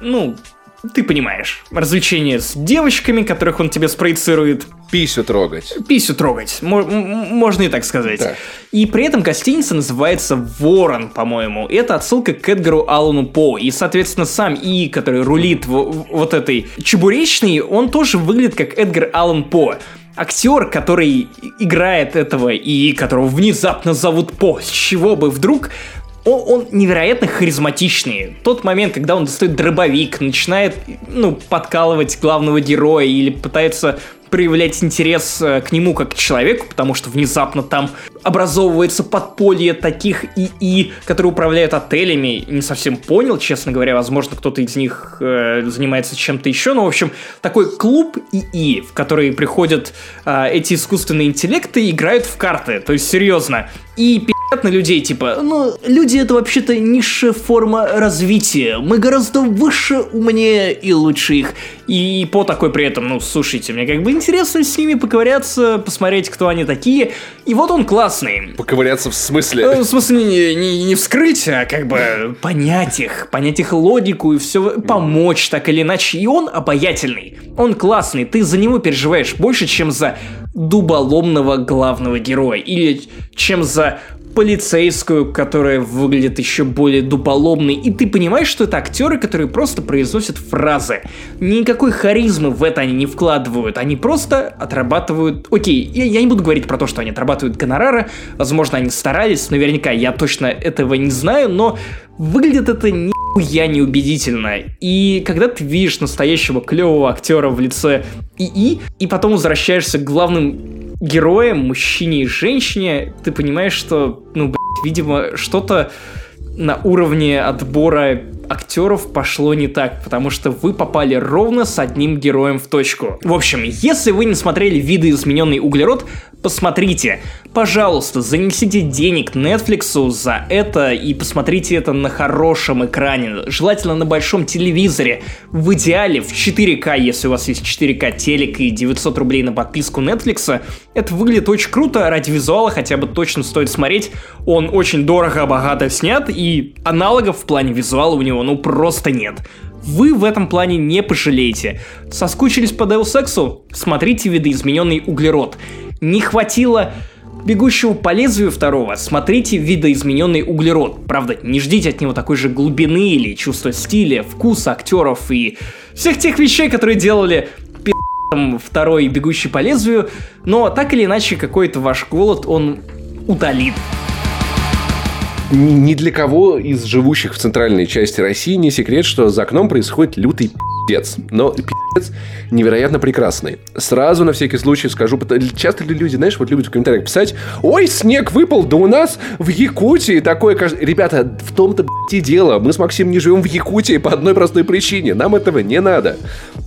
ну, ты понимаешь, развлечение с девочками, которых он тебе спроецирует. Писю трогать. Писю трогать, можно и так сказать. Да. И при этом гостиница называется Ворон, по-моему. Это отсылка к Эдгару Аллану По. И, соответственно, сам И, который рулит в, вот этой чебуречной, он тоже выглядит как Эдгар Аллан По актер, который играет этого и которого внезапно зовут По, с чего бы вдруг он, он невероятно харизматичный. Тот момент, когда он достает дробовик, начинает, ну, подкалывать главного героя или пытается проявлять интерес э, к нему как к человеку, потому что внезапно там образовывается подполье таких ИИ, которые управляют отелями. Не совсем понял, честно говоря, возможно, кто-то из них э, занимается чем-то еще, но, в общем, такой клуб ИИ, в который приходят э, эти искусственные интеллекты и играют в карты. То есть, серьезно. И на людей, типа, ну, люди это вообще-то низшая форма развития. Мы гораздо выше, умнее и лучше их. И по такой при этом, ну, слушайте, мне как бы интересно с ними поковыряться, посмотреть, кто они такие. И вот он классный. Поковыряться в смысле? Э, в смысле не, не, не вскрыть, а как бы понять их, понять их логику и все, помочь так или иначе. И он обаятельный, он классный, ты за него переживаешь больше, чем за дуболомного главного героя. Или чем за полицейскую, которая выглядит еще более дуполомной, и ты понимаешь, что это актеры, которые просто произносят фразы. Никакой харизмы в это они не вкладывают, они просто отрабатывают... Окей, я, я не буду говорить про то, что они отрабатывают гонорары, возможно, они старались, наверняка я точно этого не знаю, но выглядит это нихуя неубедительно. И когда ты видишь настоящего клевого актера в лице ИИ, и потом возвращаешься к главным героям, мужчине и женщине, ты понимаешь, что, ну, блядь, видимо, что-то на уровне отбора актеров пошло не так, потому что вы попали ровно с одним героем в точку. В общем, если вы не смотрели видоизмененный углерод, посмотрите. Пожалуйста, занесите денег Netflix за это и посмотрите это на хорошем экране, желательно на большом телевизоре, в идеале в 4К, если у вас есть 4К телек и 900 рублей на подписку Netflix. Это выглядит очень круто, ради визуала хотя бы точно стоит смотреть. Он очень дорого, богато снят, и аналогов в плане визуала у него ну просто нет. Вы в этом плане не пожалеете. Соскучились по Deus Ex'у? Смотрите видоизмененный углерод. Не хватило бегущего по лезвию второго, смотрите видоизмененный углерод. Правда, не ждите от него такой же глубины или чувства стиля, вкуса актеров и всех тех вещей, которые делали второй бегущий по лезвию, но так или иначе какой-то ваш голод он удалит ни для кого из живущих в центральной части России не секрет, что за окном происходит лютый пипец. Но пипец невероятно прекрасный. Сразу на всякий случай скажу, часто ли люди, знаешь, вот любят в комментариях писать, ой, снег выпал, да у нас в Якутии такое... Ребята, в том-то и дело, мы с Максимом не живем в Якутии по одной простой причине, нам этого не надо.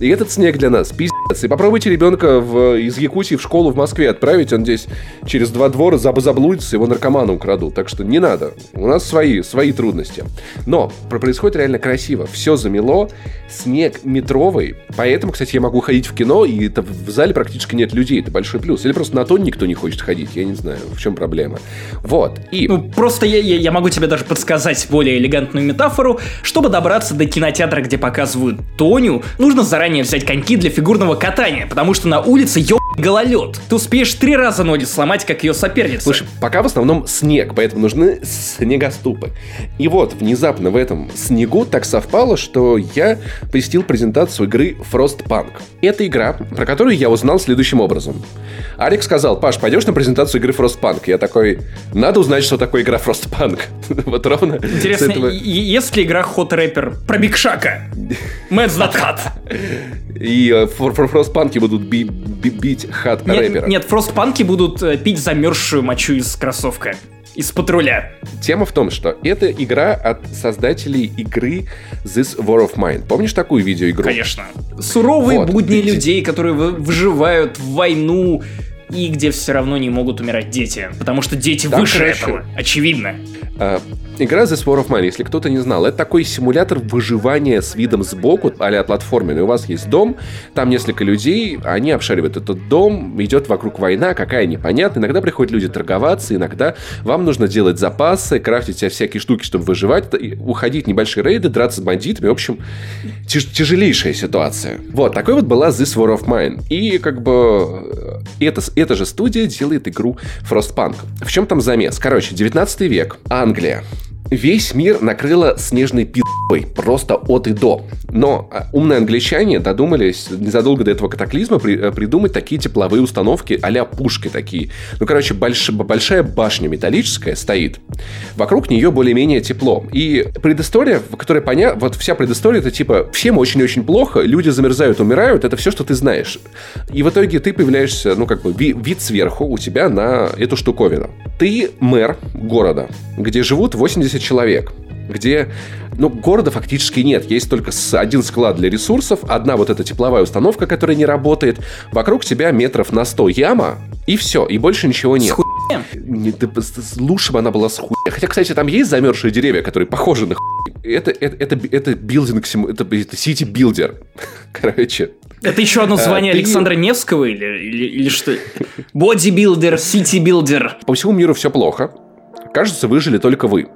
И этот снег для нас пиздец. И попробуйте ребенка в, из Якутии в школу в Москве отправить, он здесь через два двора заб заблудится, его наркоманы украдут. Так что не надо. У нас свои, свои трудности. Но происходит реально красиво. Все замело, снег метровый. Поэтому, кстати, я могу ходить в кино, и это в зале практически нет людей. Это большой плюс. Или просто на то никто не хочет ходить. Я не знаю, в чем проблема. Вот. И... Ну, просто я, я, я могу тебе даже подсказать более элегантную метафору. Чтобы добраться до кинотеатра, где показывают Тоню, нужно заранее взять коньки для фигурного катания, потому что на улице ё гололед. Ты успеешь три раза ноги сломать, как ее соперница. Слушай, пока в основном снег, поэтому нужны снегоступы. И вот, внезапно в этом снегу так совпало, что я посетил презентацию игры Frostpunk. Это игра, про которую я узнал следующим образом. Алекс сказал, Паш, пойдешь на презентацию игры Frostpunk? Я такой, надо узнать, что такое игра Frostpunk. вот ровно Интересно, этого... есть ли игра Hot Rapper про Бигшака? Not Hot. И э, Frostpunk будут бить хат рэпера. Нет, Frostpunk будут э, пить замерзшую мочу из кроссовка из патруля. Тема в том, что это игра от создателей игры This War of Mine. Помнишь такую видеоигру? Конечно. Суровые вот. будни людей, которые выживают в войну и где все равно не могут умирать дети. Потому что дети Там выше хорошо. этого, очевидно. Игра The War of Mine, если кто-то не знал, это такой симулятор выживания с видом сбоку, а-ля платформенный. У вас есть дом, там несколько людей, они обшаривают этот дом, идет вокруг война, какая непонятная. Иногда приходят люди торговаться, иногда вам нужно делать запасы, крафтить всякие штуки, чтобы выживать, уходить в небольшие рейды, драться с бандитами. В общем, тяж тяжелейшая ситуация. Вот, такой вот была This War of Mine. И как бы э, это, эта же студия делает игру Frostpunk. В чем там замес? Короче, 19 век, Англия. Весь мир накрыло снежной пи***ой, просто от и до. Но а, умные англичане додумались незадолго до этого катаклизма при, э, придумать такие тепловые установки а пушки такие. Ну, короче, больш, большая башня металлическая стоит. Вокруг нее более-менее тепло. И предыстория, которая понятна, вот вся предыстория, это типа, всем очень-очень плохо, люди замерзают, умирают, это все, что ты знаешь. И в итоге ты появляешься, ну, как бы, ви, вид сверху у тебя на эту штуковину. Ты мэр города, где живут 80 человек, где ну, города фактически нет. Есть только один склад для ресурсов, одна вот эта тепловая установка, которая не работает. Вокруг тебя метров на 100 яма, и все, и больше ничего нет. Не, да, лучше бы она была с хуй. Хотя, кстати, там есть замерзшие деревья, которые похожи на хуй. Это, это, это, это building, это, это city-builder. Короче, это еще одно звание а, Александра ты... Невского или, или, или что? Бодибилдер, city-builder. По всему миру все плохо. Кажется, выжили только вы.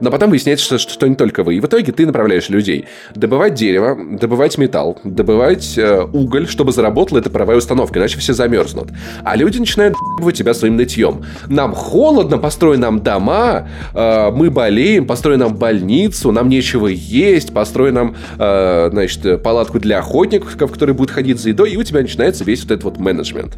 Но потом выясняется, что, что не только вы. И в итоге ты направляешь людей добывать дерево, добывать металл, добывать э, уголь, чтобы заработала эта паровая установка, иначе все замерзнут. А люди начинают ебать тебя своим нытьем. Нам холодно, построй нам дома, э, мы болеем, построй нам больницу, нам нечего есть, построй нам, э, значит, палатку для охотников, который будет ходить за едой, и у тебя начинается весь вот этот вот менеджмент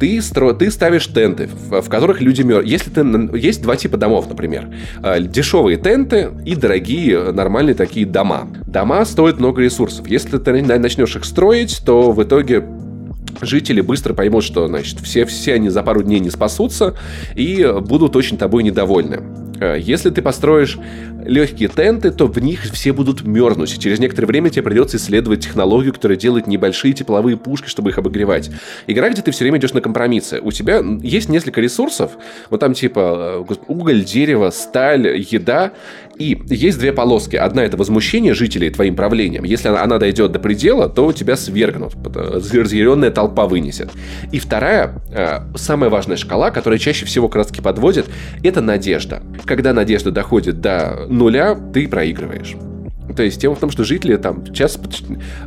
ты, стро... ты ставишь тенты, в, в которых люди мерзнут. Если ты... Есть два типа домов, например. А, дешевые тенты и дорогие нормальные такие дома. Дома стоят много ресурсов. Если ты начнешь их строить, то в итоге жители быстро поймут, что, значит, все, все они за пару дней не спасутся и будут очень тобой недовольны. А, если ты построишь легкие тенты, то в них все будут мерзнуть. Через некоторое время тебе придется исследовать технологию, которая делает небольшие тепловые пушки, чтобы их обогревать. Игра, где ты все время идешь на компромиссы. У тебя есть несколько ресурсов, вот там типа э, уголь, дерево, сталь, еда, и есть две полоски. Одна это возмущение жителей твоим правлением. Если она, она дойдет до предела, то тебя свергнут. Разъяренная толпа вынесет. И вторая, э, самая важная шкала, которая чаще всего краски подводит, это надежда. Когда надежда доходит до нуля, ты проигрываешь. То есть тема в том, что жители там часто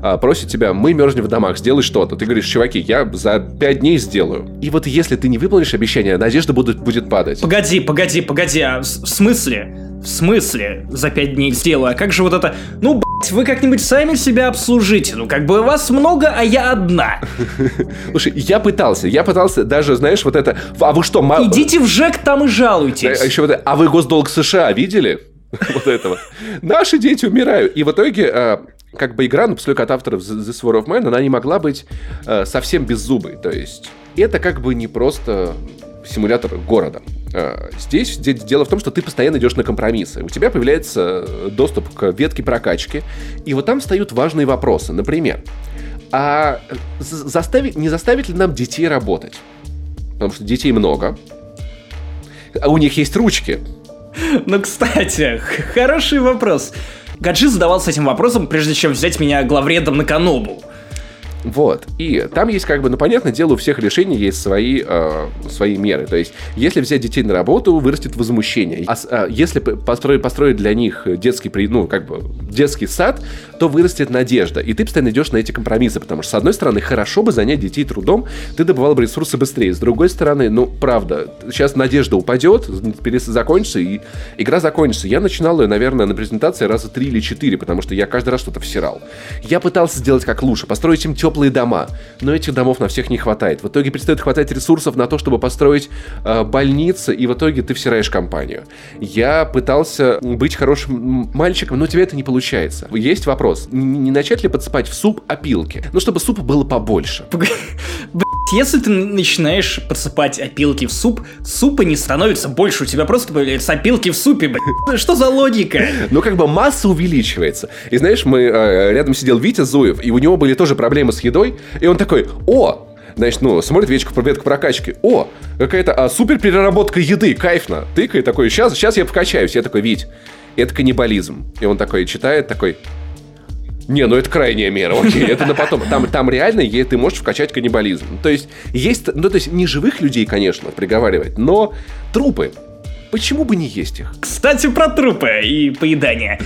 а, просят тебя, мы мерзнем в домах, сделай что-то. Ты говоришь, чуваки, я за пять дней сделаю. И вот если ты не выполнишь обещание, надежда будет, будет падать. Погоди, погоди, погоди, а в смысле? В смысле за пять дней сделаю? А как же вот это... Ну, вы как-нибудь сами себя обслужите. Ну, как бы вас много, а я одна. Слушай, я пытался. Я пытался даже, знаешь, вот это... А вы что. Идите в ЖЭК, там и жалуйтесь. А, еще вот это... А вы госдолг США видели? Вот этого. Наши дети умирают. И в итоге а, как бы игра, ну, поскольку от авторов The War of Man, она не могла быть э, совсем беззубой. То есть это как бы не просто симулятор города. А, здесь, здесь дело в том, что ты постоянно идешь на компромиссы. У тебя появляется э, доступ к ветке прокачки, и вот там встают важные вопросы. Например, а заставить, не заставить ли нам детей работать? Потому что детей много, а у них есть ручки. Ну, кстати, хороший вопрос. Гаджи задавался этим вопросом, прежде чем взять меня главредом на Канобу. Вот. И там есть как бы, ну, понятное дело, у всех решений есть свои, э, свои меры. То есть, если взять детей на работу, вырастет возмущение. А э, если построить, построить для них детский, ну, как бы, детский сад, то вырастет надежда. И ты постоянно идешь на эти компромиссы, потому что, с одной стороны, хорошо бы занять детей трудом, ты добывал бы ресурсы быстрее. С другой стороны, ну, правда, сейчас надежда упадет, закончится, и игра закончится. Я начинал ее, наверное, на презентации раза три или четыре, потому что я каждый раз что-то всирал. Я пытался сделать как лучше, построить им теплый теплые дома. Но этих домов на всех не хватает. В итоге перестает хватать ресурсов на то, чтобы построить э, больницы, и в итоге ты всираешь компанию. Я пытался быть хорошим мальчиком, но у тебя это не получается. Есть вопрос, не начать ли подсыпать в суп опилки? Ну, чтобы супа было побольше. Если ты начинаешь подсыпать опилки в суп, супа не становится больше, у тебя просто появляются опилки в супе, блядь. Что за логика? Ну, как бы масса увеличивается. И знаешь, мы э, рядом сидел Витя Зуев, и у него были тоже проблемы с едой, и он такой, о, Значит, ну, смотрит вечку ветку прокачки. О, какая-то а, супер переработка еды, кайфно. Тыкает такой, сейчас, сейчас я покачаюсь. Я такой, Вить, это каннибализм. И он такой читает, такой, не, ну это крайняя мера, окей, это на потом. Там, там реально ты можешь вкачать каннибализм. То есть есть, ну то есть не живых людей, конечно, приговаривать, но трупы. Почему бы не есть их? Кстати, про трупы и поедание.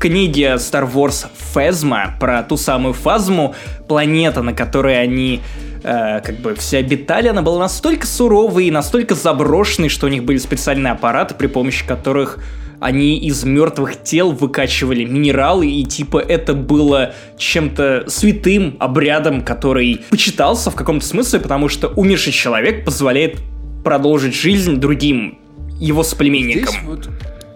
Книге Star Wars Phasma про ту самую Фазму, планета, на которой они э, как бы все обитали, она была настолько суровой и настолько заброшенной, что у них были специальные аппараты, при помощи которых они из мертвых тел выкачивали минералы, и типа это было чем-то святым обрядом, который почитался в каком-то смысле, потому что умерший человек позволяет продолжить жизнь другим его соплеменникам. Здесь вот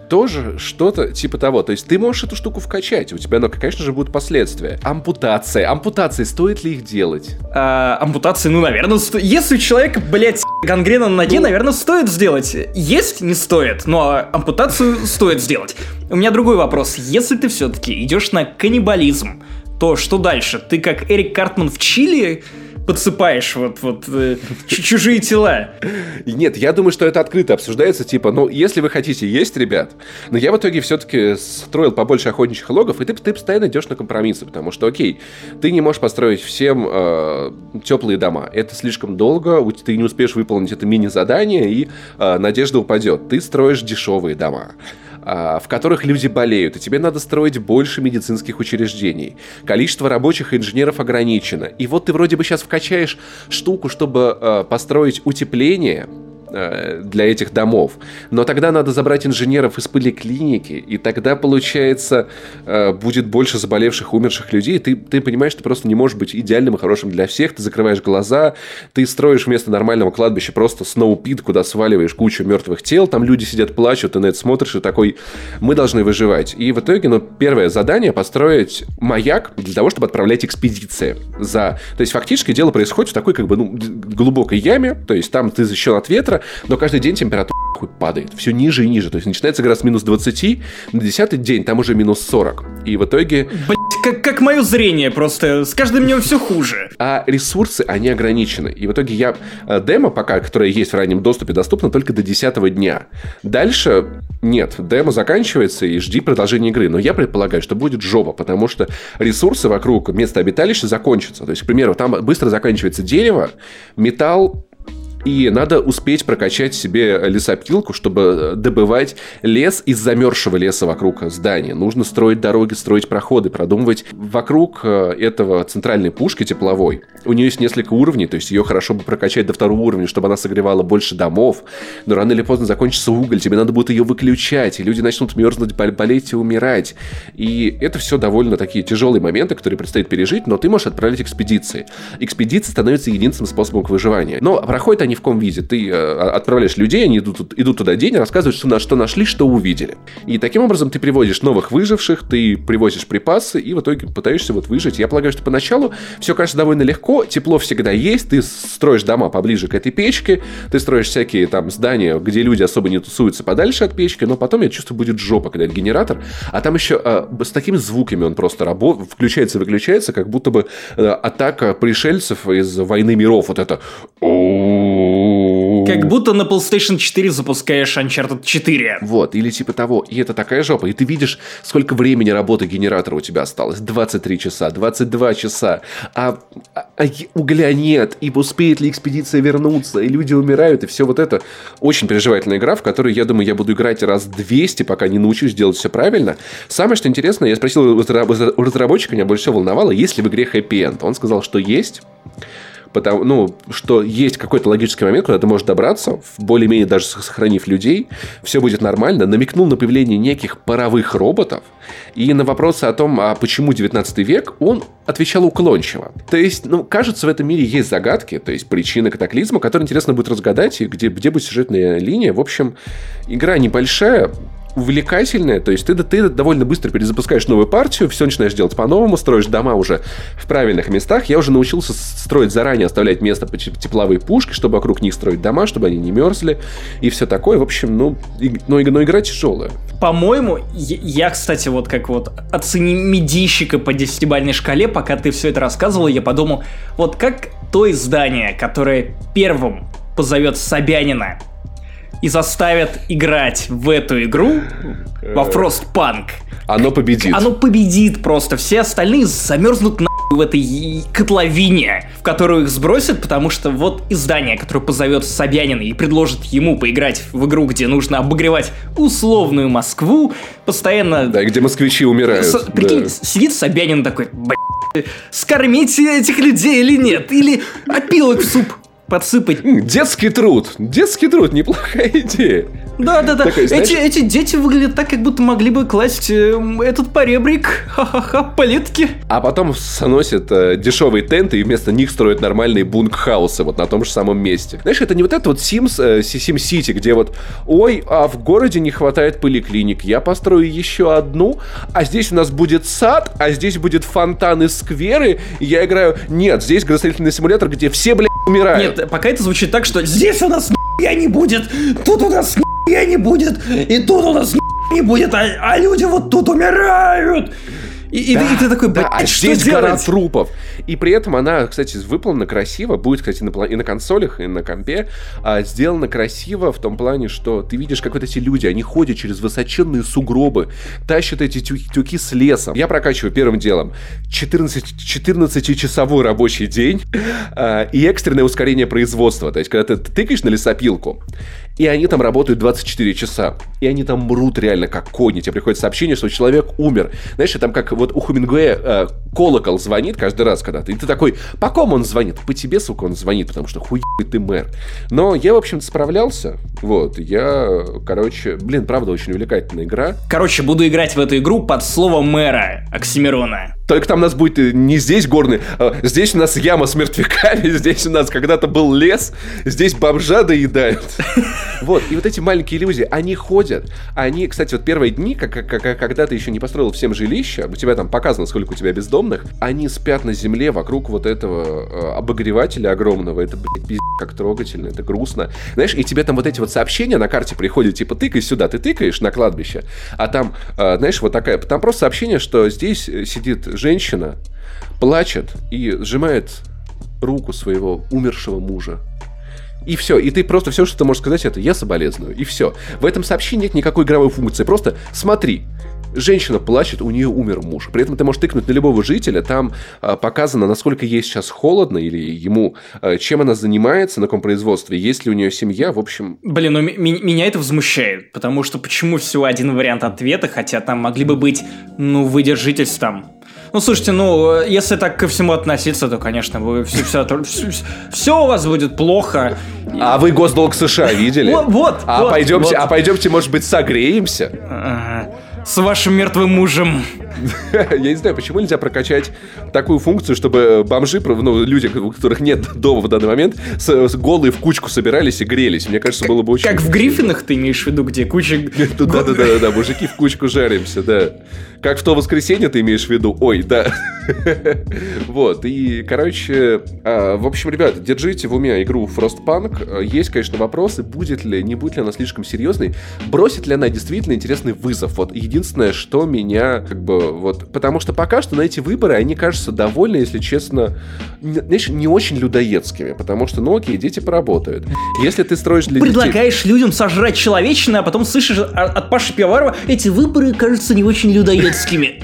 тоже что-то типа того. То есть ты можешь эту штуку вкачать, у тебя, ну, конечно же, будут последствия. Ампутация. Ампутации, стоит ли их делать? А, ампутации, ну, наверное, сто... если у человека, блядь, гангрена на ноге, ну... наверное, стоит сделать. Есть не стоит, но ампутацию стоит сделать. У меня другой вопрос. Если ты все-таки идешь на каннибализм, то что дальше? Ты как Эрик Картман в Чили подсыпаешь вот, вот э, чужие тела. Нет, я думаю, что это открыто обсуждается, типа, ну, если вы хотите есть, ребят, но я в итоге все-таки строил побольше охотничьих логов, и ты, ты постоянно идешь на компромиссы, потому что, окей, ты не можешь построить всем э, теплые дома, это слишком долго, ты не успеешь выполнить это мини-задание, и э, надежда упадет. Ты строишь дешевые дома. А, в которых люди болеют, и тебе надо строить больше медицинских учреждений. Количество рабочих и инженеров ограничено. И вот ты вроде бы сейчас вкачаешь штуку, чтобы э, построить утепление, для этих домов. Но тогда надо забрать инженеров из поликлиники, и тогда, получается, э, будет больше заболевших, умерших людей. Ты, ты понимаешь, ты просто не можешь быть идеальным и хорошим для всех. Ты закрываешь глаза, ты строишь вместо нормального кладбища просто сноупит, куда сваливаешь кучу мертвых тел, там люди сидят, плачут, ты на это смотришь и такой, мы должны выживать. И в итоге, ну, первое задание построить маяк для того, чтобы отправлять экспедиции. За... То есть, фактически дело происходит в такой, как бы, ну, глубокой яме, то есть, там ты защищен от ветра, но каждый день температура падает. Все ниже и ниже. То есть начинается игра с минус 20, на десятый день там уже минус 40. И в итоге... Блять, как, как мое зрение просто. С каждым днем все хуже. А ресурсы, они ограничены. И в итоге я... Э, демо пока, которое есть в раннем доступе, доступно только до 10 дня. Дальше нет. Демо заканчивается и жди продолжения игры. Но я предполагаю, что будет жопа, потому что ресурсы вокруг места обиталища закончатся. То есть, к примеру, там быстро заканчивается дерево, металл и надо успеть прокачать себе лесопилку, чтобы э, добывать лес из замерзшего леса вокруг здания. Нужно строить дороги, строить проходы, продумывать вокруг э, этого центральной пушки тепловой. У нее есть несколько уровней, то есть ее хорошо бы прокачать до второго уровня, чтобы она согревала больше домов. Но рано или поздно закончится уголь, тебе надо будет ее выключать, и люди начнут мерзнуть, болеть и умирать. И это все довольно такие тяжелые моменты, которые предстоит пережить, но ты можешь отправить экспедиции. Экспедиции становятся единственным способом к выживанию. Но проходят они в каком виде. Ты э, отправляешь людей, они идут, идут туда день, рассказывают, что, что нашли, что увидели. И таким образом ты приводишь новых выживших, ты привозишь припасы, и в итоге пытаешься вот выжить. Я полагаю, что поначалу все кажется довольно легко, тепло всегда есть, ты строишь дома поближе к этой печке, ты строишь всякие там здания, где люди особо не тусуются подальше от печки, но потом, я чувствую, будет жопа, когда это генератор, а там еще э, с такими звуками он просто работает, включается выключается, как будто бы э, атака пришельцев из «Войны миров», вот это как будто на PlayStation 4 запускаешь Uncharted 4. Вот, или типа того. И это такая жопа. И ты видишь, сколько времени работы генератора у тебя осталось. 23 часа, 22 часа. А, а, а угля нет. И успеет ли экспедиция вернуться. И люди умирают. И все вот это. Очень переживательная игра, в которую, я думаю, я буду играть раз 200, пока не научусь делать все правильно. Самое, что интересно, я спросил у разработчика, меня больше всего волновало, есть ли в игре хэппи-энд. Он сказал, что есть потому, ну, что есть какой-то логический момент, куда ты можешь добраться, более-менее даже сохранив людей, все будет нормально, намекнул на появление неких паровых роботов, и на вопросы о том, а почему 19 век, он отвечал уклончиво. То есть, ну, кажется, в этом мире есть загадки, то есть причины катаклизма, которые интересно будет разгадать, и где, где будет сюжетная линия. В общем, игра небольшая, увлекательная, то есть ты, ты довольно быстро перезапускаешь новую партию, все начинаешь делать по-новому, строишь дома уже в правильных местах. Я уже научился строить заранее, оставлять место по тепловые пушки, чтобы вокруг них строить дома, чтобы они не мерзли и все такое. В общем, ну, но, но игра тяжелая. По-моему, я, кстати, вот как вот оцени медийщика по десятибальной шкале, пока ты все это рассказывал, я подумал, вот как то издание, которое первым позовет Собянина и заставят играть в эту игру, во Frostpunk, оно победит. Оно победит просто. Все остальные замерзнут на в этой котловине, в которую их сбросят, потому что вот издание, которое позовет Собянина и предложит ему поиграть в игру, где нужно обогревать условную Москву, постоянно... Да, где москвичи умирают. С, прикинь, да. сидит Собянин такой, скормить этих людей или нет? Или опилок в суп подсыпать. Детский труд. Детский труд, неплохая идея. Да, да, да. Такой, знаешь... эти, эти дети выглядят так, как будто могли бы класть э, этот поребрик, ха-ха-ха, палетки. А потом сносят э, дешевые тенты и вместо них строят нормальные бункхаусы вот на том же самом месте. Знаешь, это не вот это вот Sims, э, Sim City, где вот, ой, а в городе не хватает поликлиник, я построю еще одну, а здесь у нас будет сад, а здесь будет фонтан и скверы, и я играю... Нет, здесь градостроительный симулятор, где все, блядь, умирают. Нет, пока это звучит так, что здесь у нас я не будет, тут у нас я не будет, и тут у нас не будет, а, а люди вот тут умирают. И, да, и, и ты такой, да, а что здесь делать? гора трупов. И при этом она, кстати, выполнена красиво. Будет, кстати, на, и на консолях, и на компе. А, сделана красиво в том плане, что ты видишь, как вот эти люди, они ходят через высоченные сугробы, тащат эти тюки, тюки с лесом. Я прокачиваю первым делом 14, 14-часовой рабочий день а, и экстренное ускорение производства. То есть, когда ты тыкаешь на лесопилку, и они там работают 24 часа. И они там мрут реально как кони. Тебе приходит сообщение, что человек умер. Знаешь, там как вот у Хумингуэя э, колокол звонит каждый раз, когда ты... И ты такой, по кому он звонит? По тебе, сука, он звонит, потому что хуй ты мэр. Но я, в общем-то, справлялся. Вот, я, короче... Блин, правда, очень увлекательная игра. Короче, буду играть в эту игру под слово мэра Оксимирона. Только там у нас будет э, не здесь горный, а здесь у нас яма с мертвяками, здесь у нас когда-то был лес, здесь бомжа доедают. Вот, и вот эти маленькие иллюзии, они ходят. Они, кстати, вот первые дни, когда ты еще не построил всем жилище, у тебя там показано, сколько у тебя бездомных, они спят на земле вокруг вот этого э, обогревателя огромного. Это, блядь, как трогательно, это грустно. Знаешь, и тебе там вот эти вот сообщения на карте приходят, типа, тыкай сюда, ты тыкаешь на кладбище, а там, э, знаешь, вот такая, там просто сообщение, что здесь сидит женщина плачет и сжимает руку своего умершего мужа. И все. И ты просто все, что ты можешь сказать, это я соболезную. И все. В этом сообщении нет никакой игровой функции. Просто смотри. Женщина плачет, у нее умер муж. При этом ты можешь тыкнуть на любого жителя, там а, показано, насколько ей сейчас холодно, или ему, а, чем она занимается, на каком производстве, есть ли у нее семья, в общем... Блин, ну меня это возмущает, потому что почему всего один вариант ответа, хотя там могли бы быть, ну, выдержитесь там ну, слушайте, ну, если так ко всему относиться, то, конечно, вы все, все, все, все у вас будет плохо. А вы госдолг США видели? Вот, вот. А вот, пойдемте, вот. а пойдемте, может быть, согреемся? Ага с вашим мертвым мужем. Я не знаю, почему нельзя прокачать такую функцию, чтобы бомжи, ну, люди, у которых нет дома в данный момент, с, с голые в кучку собирались и грелись. Мне кажется, было бы очень... Как в Гриффинах ты имеешь в виду, где куча... Да-да-да, мужики в кучку жаримся, да. Как в то воскресенье ты имеешь в виду? Ой, да. Вот, и, короче, а, в общем, ребят, держите в уме игру Frostpunk. Есть, конечно, вопросы, будет ли, не будет ли она слишком серьезной, бросит ли она действительно интересный вызов. Вот единственное, что меня, как бы, вот, потому что пока что на эти выборы, они кажутся довольно, если честно, знаешь, не очень людоедскими, потому что, ну окей, дети поработают. Если ты строишь для Предлагаешь детей... людям сожрать человечное, а потом слышишь от Паши Пивоварова, эти выборы кажутся не очень людоедскими. 好きめ。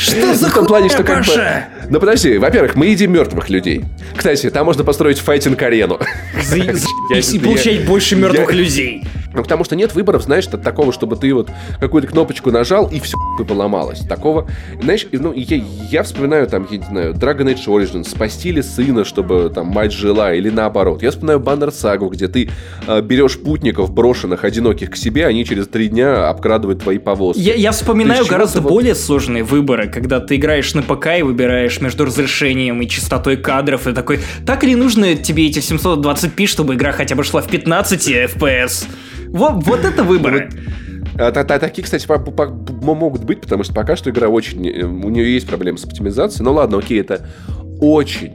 Что за в том плане, что как бы... Ну подожди, во-первых, мы едим мертвых людей. Кстати, там можно построить файтинг-арену. И получать больше мертвых людей. Ну, потому что нет выборов, знаешь, от такого, чтобы ты вот какую-то кнопочку нажал, и все поломалось. Такого, знаешь, ну, я, я вспоминаю там, я не знаю, Dragon Age Origins, спасти ли сына, чтобы там мать жила, или наоборот. Я вспоминаю Баннер Сагу, где ты э, берешь путников, брошенных, одиноких к себе, они через три дня обкрадывают твои повозки. Я, я вспоминаю гораздо вот... более сложные выборы, когда ты играешь на ПК и выбираешь между разрешением и частотой кадров, и такой, так ли нужно тебе эти 720p, чтобы игра хотя бы шла в 15 FPS? Вот, вот это выборы. А, та, та, такие, кстати, по, по, могут быть, потому что пока что игра очень... Э, у нее есть проблемы с оптимизацией. Ну ладно, окей, это очень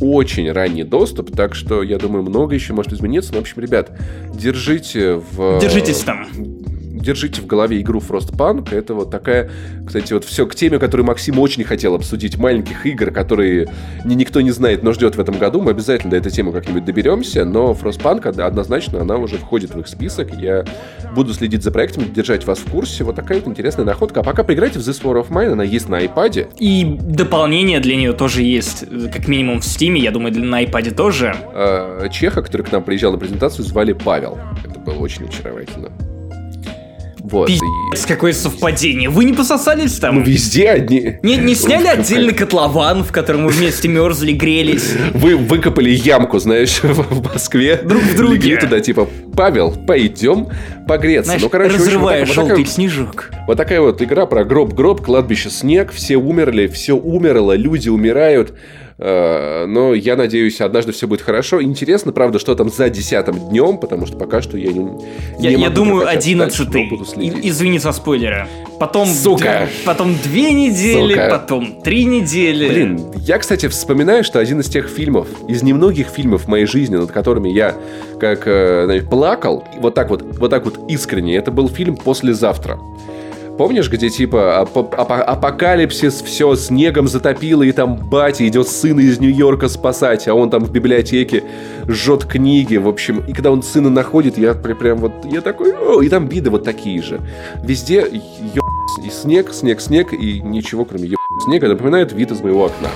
очень ранний доступ, так что я думаю, много еще может измениться. Но, в общем, ребят, держите в... Держитесь там держите в голове игру Frostpunk. Это вот такая, кстати, вот все к теме, которую Максим очень хотел обсудить. Маленьких игр, которые ни, никто не знает, но ждет в этом году. Мы обязательно до этой темы как-нибудь доберемся. Но Frostpunk однозначно, она уже входит в их список. Я буду следить за проектами, держать вас в курсе. Вот такая вот интересная находка. А пока поиграйте в This War of Mine, она есть на iPad. И дополнение для нее тоже есть, как минимум в Steam, я думаю, на iPad тоже. А, Чеха, который к нам приезжал на презентацию, звали Павел. Это было очень очаровательно. Вот. Пиздец, какое совпадение. Вы не пососались там? Ну, везде одни. Не, не сняли отдельный котлован, в котором мы вместе мерзли, грелись? Вы выкопали ямку, знаешь, в Москве. Друг в друге. Легли туда, типа, Павел, пойдем погреться. Знаешь, ну, короче, разрывая вот желтый такая, снежок. Вот такая вот игра про гроб-гроб, кладбище снег, все умерли, все умерло, люди умирают. Э, но я надеюсь, однажды все будет хорошо. Интересно, правда, что там за десятым днем, потому что пока что я не, не Я, я думаю, одиннадцатый. Извини за спойлеры. Потом, Сука! потом две недели, Сука. потом три недели. Блин, я, кстати, вспоминаю, что один из тех фильмов, из немногих фильмов в моей жизни, над которыми я как э, плакал, вот так вот, вот так вот искренне, это был фильм «Послезавтра». Помнишь, где типа ап ап апокалипсис, все снегом затопило, и там батя идет сына из Нью-Йорка спасать, а он там в библиотеке жжет книги, в общем. И когда он сына находит, я прям вот, я такой, О! и там виды вот такие же. Везде ё... и снег, снег, снег, и ничего кроме ё... снега напоминает вид из моего окна.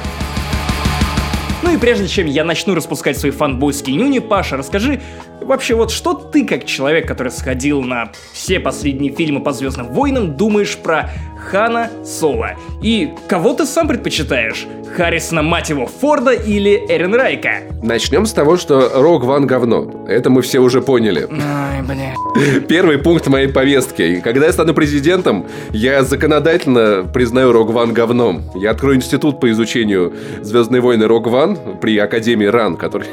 Ну и прежде чем я начну распускать свои фанбойские нюни, Паша, расскажи, вообще вот что ты, как человек, который сходил на все последние фильмы по Звездным войнам, думаешь про Хана Соло? И кого ты сам предпочитаешь? Харрисона, мать его, Форда или Эрен Райка? Начнем с того, что Рог Ван говно. Это мы все уже поняли. Ай, бля. Первый пункт моей повестки. Когда я стану президентом, я законодательно признаю Рог Ван говном. Я открою институт по изучению Звездные войны Рог Ван при Академии РАН, который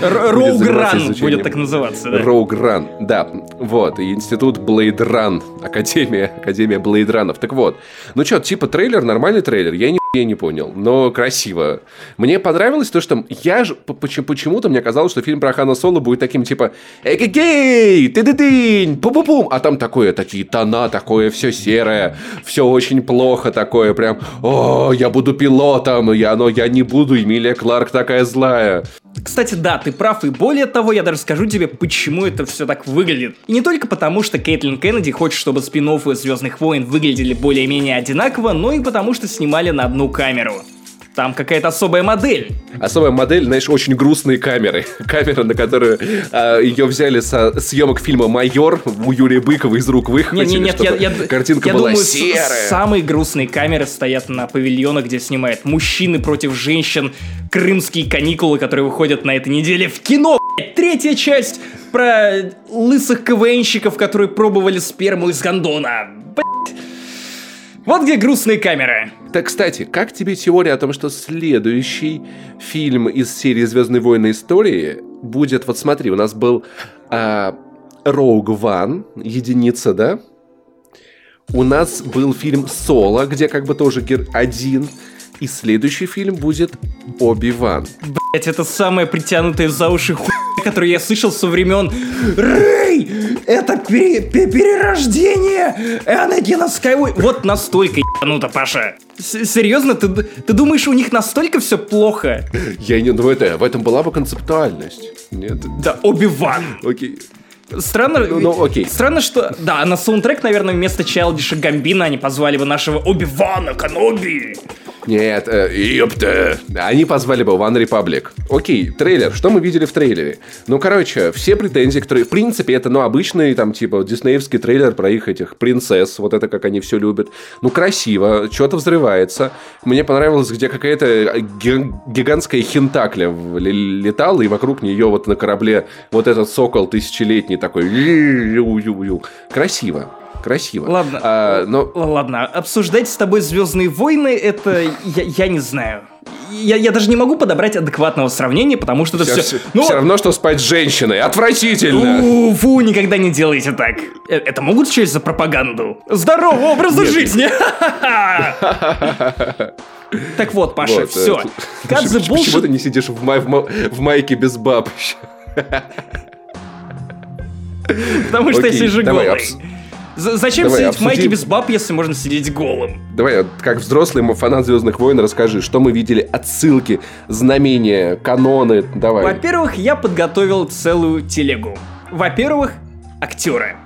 Роуг Ран будет так называться, да? Роуг Ран, да. Вот, и институт Блейд Ран, Академия, Академия Блейд Ранов. Так вот, ну что, типа трейлер, нормальный трейлер, я не я не понял, но красиво. Мне понравилось то, что я же почему-то мне казалось, что фильм про Хана Соло будет таким типа «Эгегей! Ты-ты-дынь! Пу-пу-пум!» А там такое, такие тона, такое все серое, все очень плохо такое, прям «О, я буду пилотом, я, но я не буду, Эмилия Кларк такая злая». Кстати, да, ты прав, и более того, я даже скажу тебе, почему это все так выглядит. И не только потому, что Кейтлин Кеннеди хочет, чтобы спин Звездных войн выглядели более-менее одинаково, но и потому, что снимали на одну камеру. Там какая-то особая модель. Особая модель, знаешь, очень грустные камеры. Камера, на которую а, ее взяли со съемок фильма «Майор» у Юрия Быкова из рук выхватили, нет, нет, я, я, картинка я была думаю, серая. самые грустные камеры стоят на павильонах, где снимают мужчины против женщин, крымские каникулы, которые выходят на этой неделе в кино. Третья часть про лысых КВНщиков, которые пробовали сперму из гондона. Вот где грустные камеры. Так, кстати, как тебе теория о том, что следующий фильм из серии «Звездные войны. Истории» будет... Вот смотри, у нас был а, Rogue One, единица, да? У нас был фильм «Соло», где как бы тоже гер... один. И следующий фильм будет «Оби-Ван». Блять, это самая притянутая за уши хуйня который я слышал со времен Рэй! Это пере перерождение Энакина Скайуэй. Вот настолько ебануто, Паша. С Серьезно, ты, ты думаешь, у них настолько все плохо? Я не думаю, это, в этом была бы концептуальность. Нет. Да, Оби-Ван. Окей. Странно, ну, ну, окей. странно, что, да, на саундтрек, наверное, вместо Чайлдиша Гамбина они позвали бы нашего Оби-Вана Каноби. Нет, э, ёпта. Они позвали бы One Republic. Окей, трейлер. Что мы видели в трейлере? Ну, короче, все претензии, которые... В принципе, это, ну, обычный, там, типа, диснеевский трейлер про их этих принцесс. Вот это, как они все любят. Ну, красиво. Что-то взрывается. Мне понравилось, где какая-то гигантская хинтакля летала, и вокруг нее вот на корабле вот этот сокол тысячелетний такой... Красиво красиво. Ладно, а, но... ладно, обсуждать с тобой Звездные войны, это я, я не знаю. я, я даже не могу подобрать адекватного сравнения, потому что это все... все... Ну, все равно, что спать с женщиной. Отвратительно! У, фу, никогда не делайте так. Э, это могут счесть за пропаганду? Здорового образа Нет. жизни! Так вот, Паша, вот, все. Кадзе Почему ты не сидишь в, май, в, ма... в майке без баб Потому что я сижу голый. Зачем Давай, сидеть обсудим... в майке без баб, если можно сидеть голым? Давай, как взрослый фанат Звездных войн, расскажи, что мы видели, отсылки, знамения, каноны, давай. Во-первых, я подготовил целую телегу. Во-первых, актеры.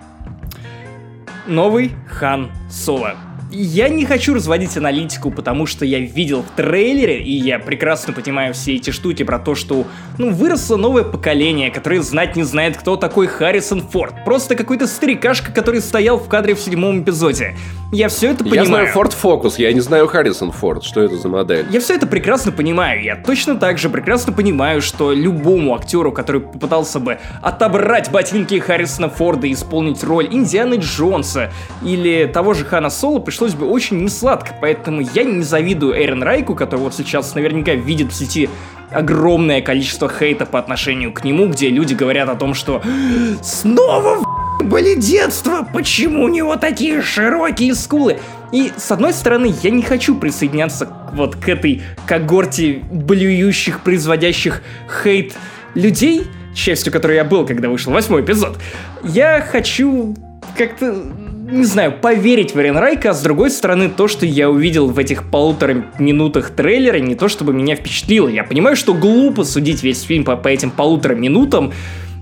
Новый Хан Соло. Я не хочу разводить аналитику, потому что я видел в трейлере, и я прекрасно понимаю все эти штуки про то, что, ну, выросло новое поколение, которое знать не знает, кто такой Харрисон Форд. Просто какой-то старикашка, который стоял в кадре в седьмом эпизоде. Я все это понимаю. Я знаю Ford Focus, я не знаю Харрисон Форд. Что это за модель? Я все это прекрасно понимаю. Я точно так же прекрасно понимаю, что любому актеру, который попытался бы отобрать ботинки Харрисона Форда и исполнить роль Индианы Джонса или того же Хана Соло, пришлось пришлось бы очень несладко, поэтому я не завидую Эрен Райку, который вот сейчас наверняка видит в сети огромное количество хейта по отношению к нему, где люди говорят о том, что снова были детство, почему у него такие широкие скулы? И, с одной стороны, я не хочу присоединяться вот к этой когорте блюющих, производящих хейт людей, частью которой я был, когда вышел восьмой эпизод. Я хочу как-то не знаю, поверить в Эренрайка, а с другой стороны, то, что я увидел в этих полутора минутах трейлера, не то чтобы меня впечатлило. Я понимаю, что глупо судить весь фильм по, по этим полутора минутам,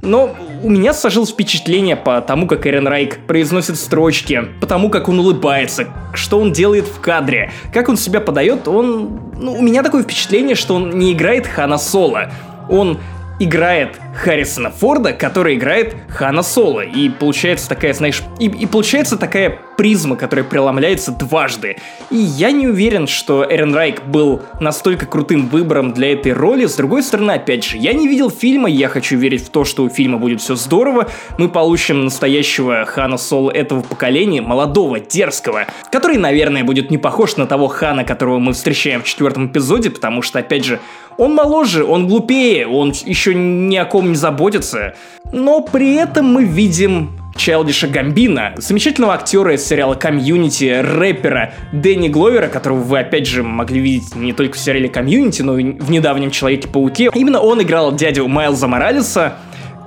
но у меня сложилось впечатление по тому, как Эрен Райк произносит строчки, по тому, как он улыбается, что он делает в кадре, как он себя подает, он... Ну, у меня такое впечатление, что он не играет Хана Соло. Он играет Харрисона Форда, который играет Хана Соло. И получается такая, знаешь, и, и получается такая призма, которая преломляется дважды. И я не уверен, что Эрен Райк был настолько крутым выбором для этой роли. С другой стороны, опять же, я не видел фильма, я хочу верить в то, что у фильма будет все здорово. Мы получим настоящего Хана Соло этого поколения, молодого, дерзкого, который, наверное, будет не похож на того Хана, которого мы встречаем в четвертом эпизоде, потому что, опять же, он моложе, он глупее, он еще ни о ком не заботится. Но при этом мы видим Чайлдиша Гамбина, замечательного актера из сериала «Community», рэпера Дэнни Гловера, которого вы, опять же, могли видеть не только в сериале «Community», но и в недавнем «Человеке-пауке». Именно он играл дядю Майлза Моралеса,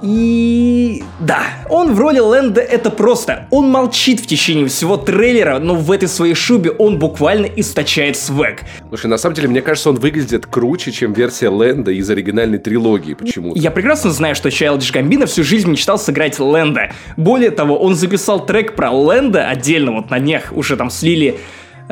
и да, он в роли Лэнда это просто. Он молчит в течение всего трейлера, но в этой своей шубе он буквально источает свек. Слушай, на самом деле, мне кажется, он выглядит круче, чем версия Лэнда из оригинальной трилогии почему-то. Я прекрасно знаю, что Чайлдиш Гамбина всю жизнь мечтал сыграть Лэнда. Более того, он записал трек про Лэнда отдельно, вот на днях уже там слили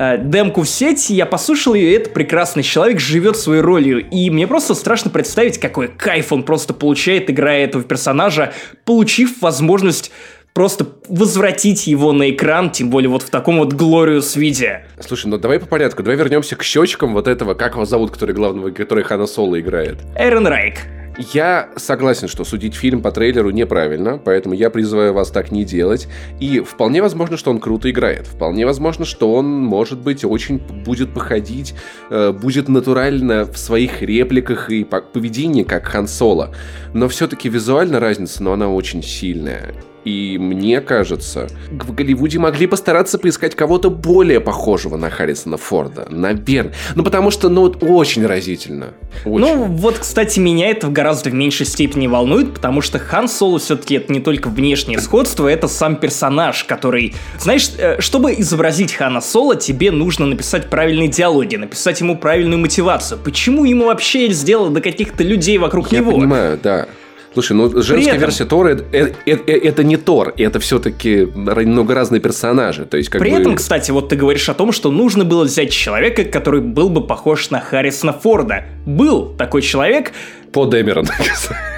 э, демку в сеть, я послушал ее, и этот прекрасный человек живет своей ролью. И мне просто страшно представить, какой кайф он просто получает, играя этого персонажа, получив возможность просто возвратить его на экран, тем более вот в таком вот глориус виде. Слушай, ну давай по порядку, давай вернемся к щечкам вот этого, как его зовут, который главного, который Хана Соло играет. Эрен Райк. Я согласен, что судить фильм по трейлеру неправильно, поэтому я призываю вас так не делать. И вполне возможно, что он круто играет. Вполне возможно, что он, может быть, очень будет походить, э, будет натурально в своих репликах и поведении, как Хан Соло. Но все-таки визуально разница, но она очень сильная. И мне кажется, в Голливуде могли постараться поискать кого-то более похожего на Харрисона Форда. Наверное. Ну, потому что, ну, очень разительно. Очень. Ну, вот, кстати, меня это в гораздо в меньшей степени волнует, потому что Хан Соло все-таки это не только внешнее сходство, это сам персонаж, который... Знаешь, э, чтобы изобразить Хана Соло, тебе нужно написать правильные диалоги, написать ему правильную мотивацию. Почему ему вообще сделал до каких-то людей вокруг Я него? Я понимаю, да. Слушай, ну женская этом... версия Тора это, это, это, это не Тор, это все-таки немного разные персонажи. То есть, как При бы... этом, кстати, вот ты говоришь о том, что нужно было взять человека, который был бы похож на Харрисона Форда. Был такой человек. По Дэмерон.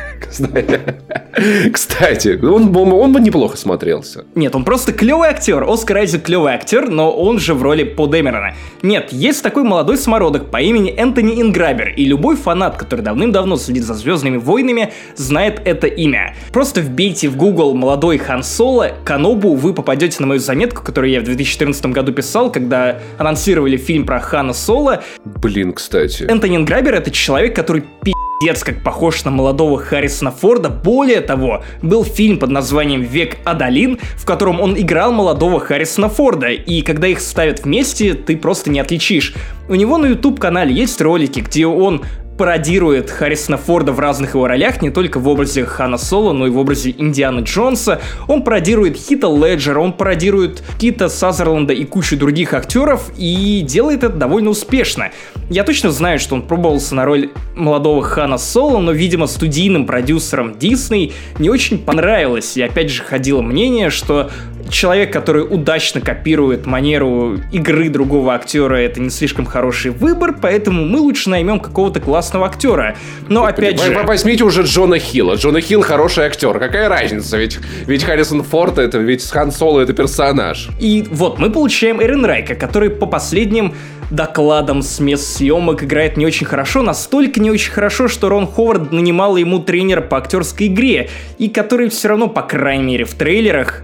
Кстати, он, он бы неплохо смотрелся. Нет, он просто клевый актер. Оскар Айзек клевый актер, но он же в роли По Дэмерона. Нет, есть такой молодой самородок по имени Энтони Инграбер, и любой фанат, который давным-давно следит за Звездными войнами, знает это имя. Просто вбейте в Google молодой Хан Соло, Канобу, вы попадете на мою заметку, которую я в 2014 году писал, когда анонсировали фильм про Хана Соло. Блин, кстати. Энтони Инграбер — это человек, который пи*** пиздец как похож на молодого Харрисона Форда. Более того, был фильм под названием «Век Адалин», в котором он играл молодого Харрисона Форда, и когда их ставят вместе, ты просто не отличишь. У него на YouTube-канале есть ролики, где он пародирует Харрисона Форда в разных его ролях, не только в образе Хана Соло, но и в образе Индианы Джонса. Он пародирует Хита Леджера, он пародирует Кита Сазерленда и кучу других актеров, и делает это довольно успешно. Я точно знаю, что он пробовался на роль молодого Хана Соло, но, видимо, студийным продюсерам Дисней не очень понравилось, и опять же ходило мнение, что человек, который удачно копирует манеру игры другого актера, это не слишком хороший выбор, поэтому мы лучше наймем какого-то классного актера. Но опять же... Возьмите уже Джона Хилла. Джона Хилл хороший актер. Какая разница? Ведь, ведь Харрисон Форд это, ведь Хан Соло это персонаж. И вот мы получаем Эрен Райка, который по последним докладам с мест съемок играет не очень хорошо, настолько не очень хорошо, что Рон Ховард нанимал ему тренера по актерской игре, и который все равно, по крайней мере, в трейлерах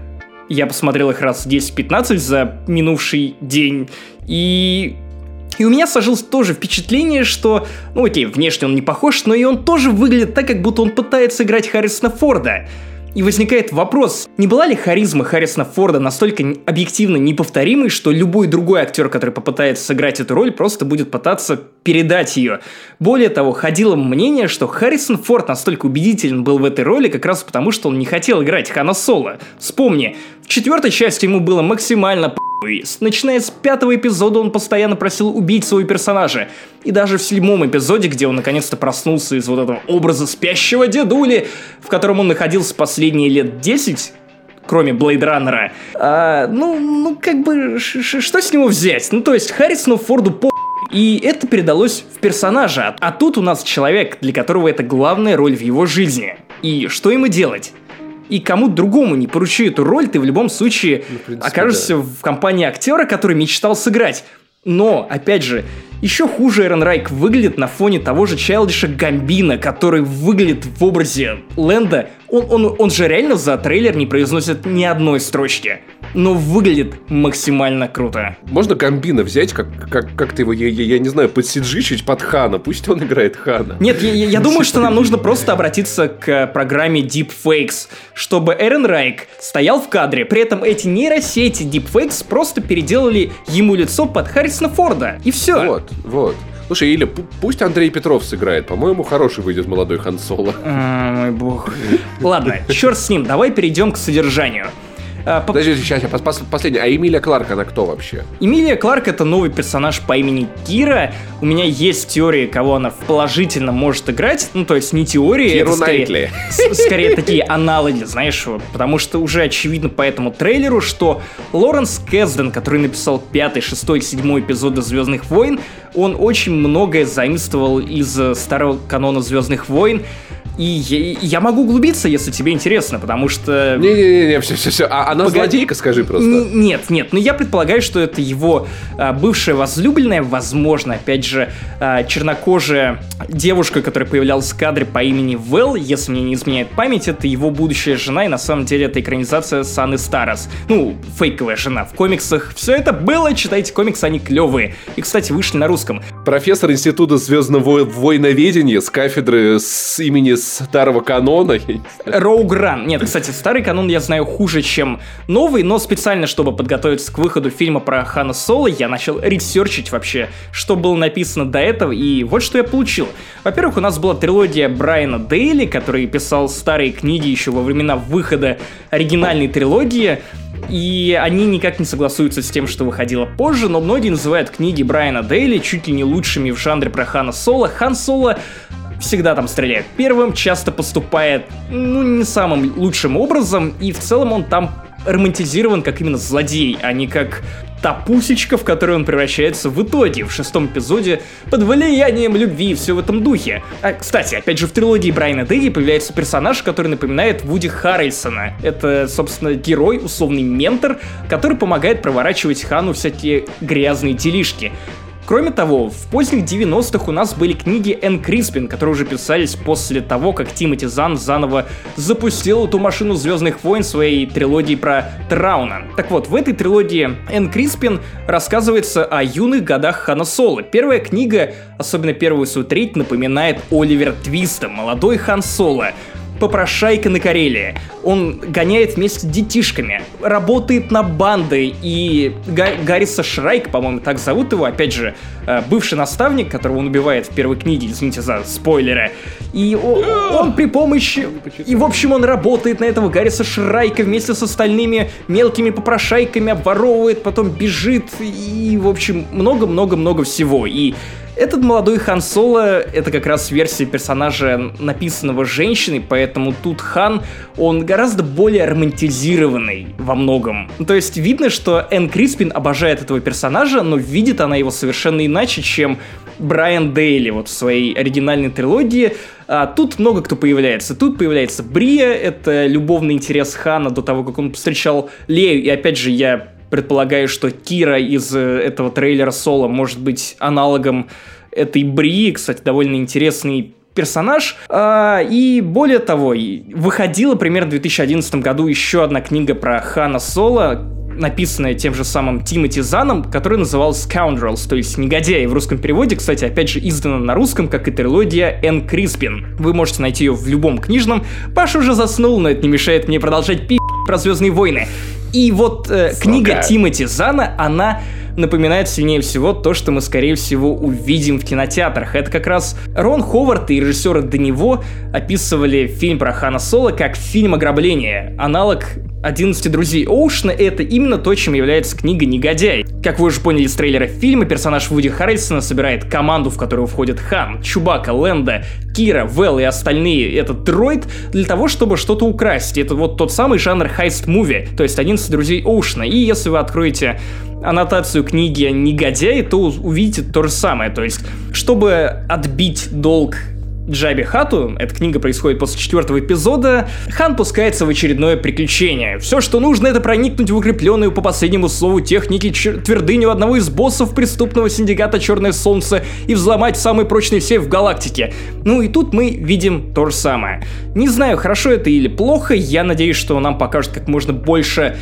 я посмотрел их раз 10-15 за минувший день. И и у меня сложилось тоже впечатление, что, ну окей, внешне он не похож, но и он тоже выглядит так, как будто он пытается играть Харрисона Форда. И возникает вопрос, не была ли харизма Харрисона Форда настолько объективно неповторимой, что любой другой актер, который попытается сыграть эту роль, просто будет пытаться передать ее. Более того, ходило мнение, что Харрисон Форд настолько убедителен был в этой роли как раз потому, что он не хотел играть Хана Соло. Вспомни, в четвертой части ему было максимально Начиная с пятого эпизода он постоянно просил убить своего персонажа. И даже в седьмом эпизоде, где он наконец-то проснулся из вот этого образа спящего дедули, в котором он находился последние лет 10, кроме Блейдраннера, а, ну, ну, как бы, что с него взять? Ну, то есть, Харрисону Форду по и это передалось в персонажа. А тут у нас человек, для которого это главная роль в его жизни. И что ему делать? И кому другому не поручи эту роль, ты в любом случае ну, в принципе, окажешься да. в компании актера, который мечтал сыграть. Но, опять же, еще хуже Эрон Райк выглядит на фоне того же Чайлдиша Гамбина, который выглядит в образе Лэнда. Он, он, он же реально за трейлер не произносит ни одной строчки но выглядит максимально круто. Можно Гамбина взять, как, как, как ты его, я, я, я не знаю, подсиджичить под Хана, пусть он играет Хана. Нет, я, я думаю, что нам нужно просто обратиться к программе Deepfakes, чтобы Эрен Райк стоял в кадре, при этом эти нейросети Deepfakes просто переделали ему лицо под Харрисона Форда, и все. Вот, вот. Слушай, или пусть Андрей Петров сыграет. По-моему, хороший выйдет молодой Хан Соло. А, мой бог. Ладно, черт с ним, давай перейдем к содержанию. А, Подожди, сейчас, я последний. А Эмилия Кларк, она кто вообще? Эмилия Кларк это новый персонаж по имени Кира. У меня есть теории, кого она положительно может играть. Ну, то есть не теории, Киру это скорее, скорее такие аналоги, знаешь, потому что уже очевидно по этому трейлеру, что Лоренс Кэзден, который написал пятый, шестой, седьмой эпизоды Звездных войн, он очень многое заимствовал из старого канона Звездных войн. И я, я могу углубиться, если тебе интересно, потому что... Не-не-не, все-все-все. А она Погоди... злодейка, скажи просто. Н- нет, нет. Но я предполагаю, что это его а, бывшая возлюбленная, возможно, опять же, а, чернокожая девушка, которая появлялась в кадре по имени Вэл, если мне не изменяет память, это его будущая жена, и на самом деле это экранизация Саны Старос. Ну, фейковая жена. В комиксах все это было, читайте комиксы, они клевые. И, кстати, вышли на русском. Профессор Института звездного войноведения с кафедры с имени старого канона. Роугран. Нет, кстати, старый канон я знаю хуже, чем новый, но специально, чтобы подготовиться к выходу фильма про Хана Соло, я начал ресерчить вообще, что было написано до этого, и вот что я получил. Во-первых, у нас была трилогия Брайана Дейли, который писал старые книги еще во времена выхода оригинальной трилогии, и они никак не согласуются с тем, что выходило позже, но многие называют книги Брайана Дейли чуть ли не лучшими в жанре про Хана Соло. Хан Соло всегда там стреляет первым, часто поступает, ну, не самым лучшим образом, и в целом он там романтизирован как именно злодей, а не как та пусечка, в которую он превращается в итоге, в шестом эпизоде, под влиянием любви, все в этом духе. А, кстати, опять же, в трилогии Брайана Дэдди появляется персонаж, который напоминает Вуди Харрельсона. Это, собственно, герой, условный ментор, который помогает проворачивать Хану всякие грязные делишки. Кроме того, в поздних 90-х у нас были книги Энн Криспин, которые уже писались после того, как Тимоти Зан заново запустил эту машину Звездных войн своей трилогии про Трауна. Так вот, в этой трилогии Энн Криспин рассказывается о юных годах Хана Соло. Первая книга, особенно первую свою треть, напоминает Оливер Твиста, молодой Хан Соло, попрошайка на Карелии. Он гоняет вместе с детишками, работает на банды, и Га- Гарриса Шрайк, по-моему, так зовут его, опять же, э, бывший наставник, которого он убивает в первой книге, извините за спойлеры. И он, при помощи... И, в общем, он работает на этого Гарриса Шрайка вместе с остальными мелкими попрошайками, обворовывает, потом бежит, и, в общем, много-много-много всего. И этот молодой Хан Соло — это как раз версия персонажа, написанного женщиной, поэтому тут Хан, он гораздо более романтизированный во многом. То есть видно, что Энн Криспин обожает этого персонажа, но видит она его совершенно иначе, чем Брайан Дейли вот в своей оригинальной трилогии. А тут много кто появляется. Тут появляется Брия, это любовный интерес Хана до того, как он встречал Лею. И опять же, я предполагаю, что Кира из э, этого трейлера Соло может быть аналогом этой Бри, кстати, довольно интересный персонаж. А, и более того, выходила примерно в 2011 году еще одна книга про Хана Соло, написанная тем же самым Тимоти Заном, которая называлась Scoundrels, то есть негодяи в русском переводе, кстати, опять же издана на русском, как и трилогия Энн Криспин. Вы можете найти ее в любом книжном. Паша уже заснул, но это не мешает мне продолжать пи*** про Звездные войны. И вот э, книга Тимоти Зана, она напоминает сильнее всего то, что мы, скорее всего, увидим в кинотеатрах. Это как раз Рон Ховард и режиссеры до него описывали фильм про Хана Соло как фильм ограбления, аналог 11 друзей Оушена это именно то, чем является книга «Негодяй». Как вы уже поняли из трейлера фильма, персонаж Вуди Харрельсона собирает команду, в которую входят Хан, Чубака, Лэнда, Кира, Вэл и остальные. Это дроид для того, чтобы что-то украсть. Это вот тот самый жанр heist movie, то есть 11 друзей Оушена. И если вы откроете аннотацию книги «Негодяй», то увидите то же самое. То есть, чтобы отбить долг Джаббе Хатту, эта книга происходит после четвертого эпизода, Хан пускается в очередное приключение. Все, что нужно, это проникнуть в укрепленную по последнему слову техники твердыню одного из боссов преступного синдиката Черное Солнце и взломать самый прочный сейф в галактике. Ну и тут мы видим то же самое. Не знаю, хорошо это или плохо, я надеюсь, что нам покажут как можно больше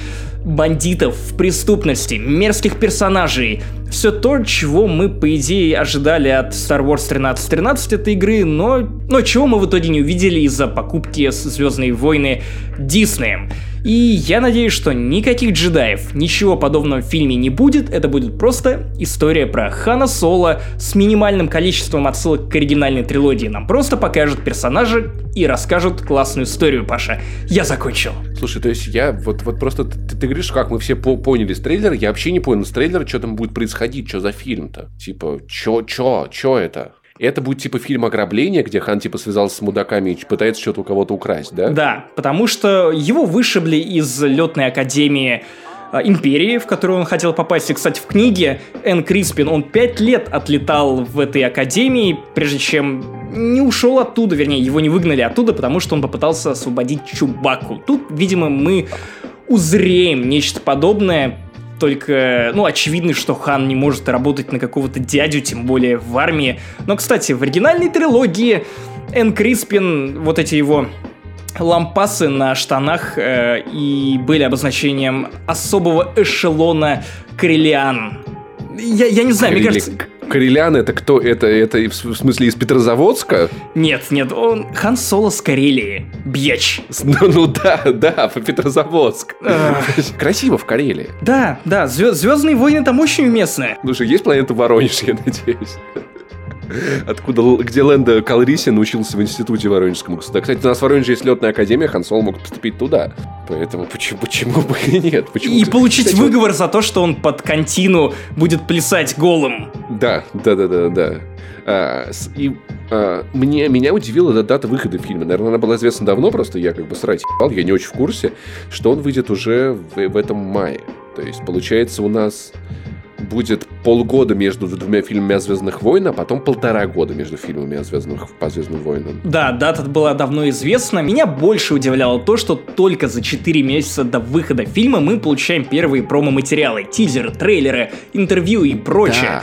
бандитов в преступности, мерзких персонажей. Все то, чего мы, по идее, ожидали от Star Wars 1313 этой игры, но, но чего мы в итоге не увидели из-за покупки Звездные войны Диснеем. И я надеюсь, что никаких джедаев, ничего подобного в фильме не будет, это будет просто история про Хана Соло с минимальным количеством отсылок к оригинальной трилогии. Нам просто покажут персонажа и расскажут классную историю, Паша. Я закончил. Слушай, то есть я вот, вот просто, ты, ты говоришь, как мы все по поняли с трейлера, я вообще не понял с трейлера, что там будет происходить, что за фильм-то. Типа, чё, чё, чё это? это будет типа фильм ограбления, где Хан типа связался с мудаками и пытается что-то у кого-то украсть, да? Да, потому что его вышибли из летной академии а, империи, в которую он хотел попасть. И, кстати, в книге Энн Криспин, он пять лет отлетал в этой академии, прежде чем не ушел оттуда, вернее, его не выгнали оттуда, потому что он попытался освободить Чубаку. Тут, видимо, мы узреем нечто подобное, только, ну, очевидно, что Хан не может работать на какого-то дядю, тем более в армии. Но, кстати, в оригинальной трилогии Энн Криспин, вот эти его лампасы на штанах э, и были обозначением особого эшелона Криллиан. Я, я не знаю, Крилли... мне кажется... Карелян это кто? Это, это в смысле из Петрозаводска? Нет, нет, он Хан Соло с Карелии. Бьяч. Ну, ну да, да, по Петрозаводск. Красиво в Карелии. Да, да, Звездные войны там очень уместные. Слушай, есть планета Воронеж, я надеюсь. Откуда, где Лэнда Калрисин учился в институте Воронежском государства. Кстати, у нас в Воронеже есть летная академия, Хан Соло мог поступить туда. Поэтому почему, почему бы и нет? Почему? И получить Кстати, выговор за то, что он под контину будет плясать голым. Да, да, да, да, да. А, и а, мне, меня удивила эта дата выхода фильма. Наверное, она была известна давно, просто я как бы срать ебал, я не очень в курсе, что он выйдет уже в, в этом мае. То есть, получается, у нас будет полгода между двумя фильмами о Звездных войнах, а потом полтора года между фильмами о Звездных по Звездным войнам. Да, дата была давно известна. Меня больше удивляло то, что только за 4 месяца до выхода фильма мы получаем первые промо-материалы, тизеры, трейлеры, интервью и прочее. Да.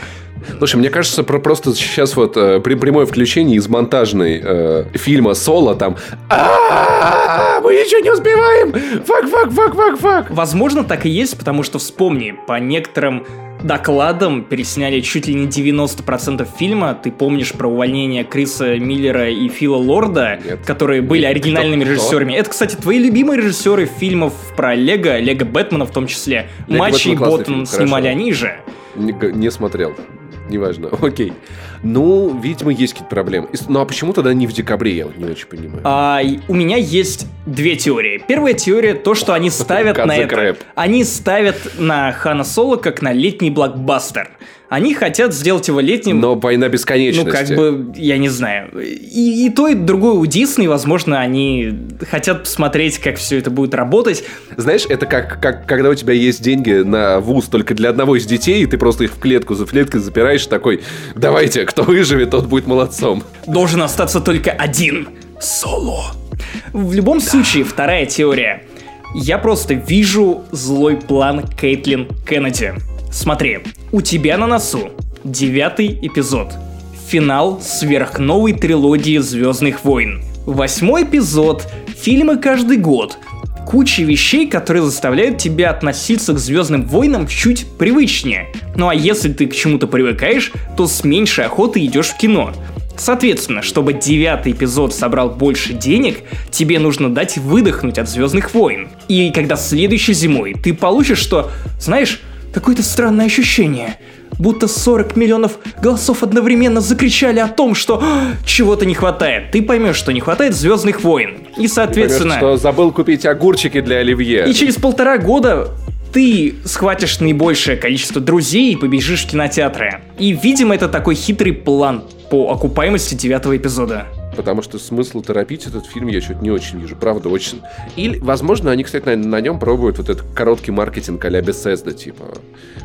Слушай, мне кажется, про просто сейчас вот э, при прямое включение из монтажной э, фильма Соло там мы ничего не успеваем! Fuck, fuck, fuck, fuck, fuck! Возможно, так и есть, потому что вспомни, по некоторым докладам пересняли чуть ли не 90% фильма. Ты помнишь про увольнение Криса Миллера и Фила Лорда, Нет. которые были Нет, оригинальными кто, режиссерами. Кто? Это, кстати, твои любимые режиссеры фильмов про Лего, Лего Бэтмена в том числе. Лего, Мачо и Ботан снимали Хорошо. они же. Не, не смотрел неважно, окей. Ну, видимо, есть какие-то проблемы. Ну, а почему тогда не в декабре, я вот не очень понимаю. А, у меня есть две теории. Первая теория, то, что они ставят на это... Они ставят на Хана Соло как на летний блокбастер. Они хотят сделать его летним. Но война бесконечности. Ну, как бы, я не знаю. И, и то, и другое у Дисней, возможно, они хотят посмотреть, как все это будет работать. Знаешь, это как, как когда у тебя есть деньги на вуз только для одного из детей, и ты просто их в клетку за клеткой запираешь, такой, давайте, кто выживет, тот будет молодцом. Должен остаться только один. Соло. В любом да. случае, вторая теория. Я просто вижу злой план Кейтлин Кеннеди. Смотри, у тебя на носу девятый эпизод. Финал сверхновой трилогии Звездных войн. Восьмой эпизод. Фильмы каждый год. Куча вещей, которые заставляют тебя относиться к Звездным войнам чуть привычнее. Ну а если ты к чему-то привыкаешь, то с меньшей охотой идешь в кино. Соответственно, чтобы девятый эпизод собрал больше денег, тебе нужно дать выдохнуть от Звездных войн. И когда следующей зимой ты получишь, что, знаешь, Какое-то странное ощущение. Будто 40 миллионов голосов одновременно закричали о том, что «А, чего-то не хватает. Ты поймешь, что не хватает Звездных войн. И соответственно... Поймешь, что забыл купить огурчики для оливье. И через полтора года ты схватишь наибольшее количество друзей и побежишь в кинотеатры. И, видимо, это такой хитрый план по окупаемости девятого эпизода потому что смысл торопить этот фильм я что-то не очень вижу. Правда, очень... Или, возможно, они, кстати, на, на нем пробуют вот этот короткий маркетинг а-ля Bethesda, типа.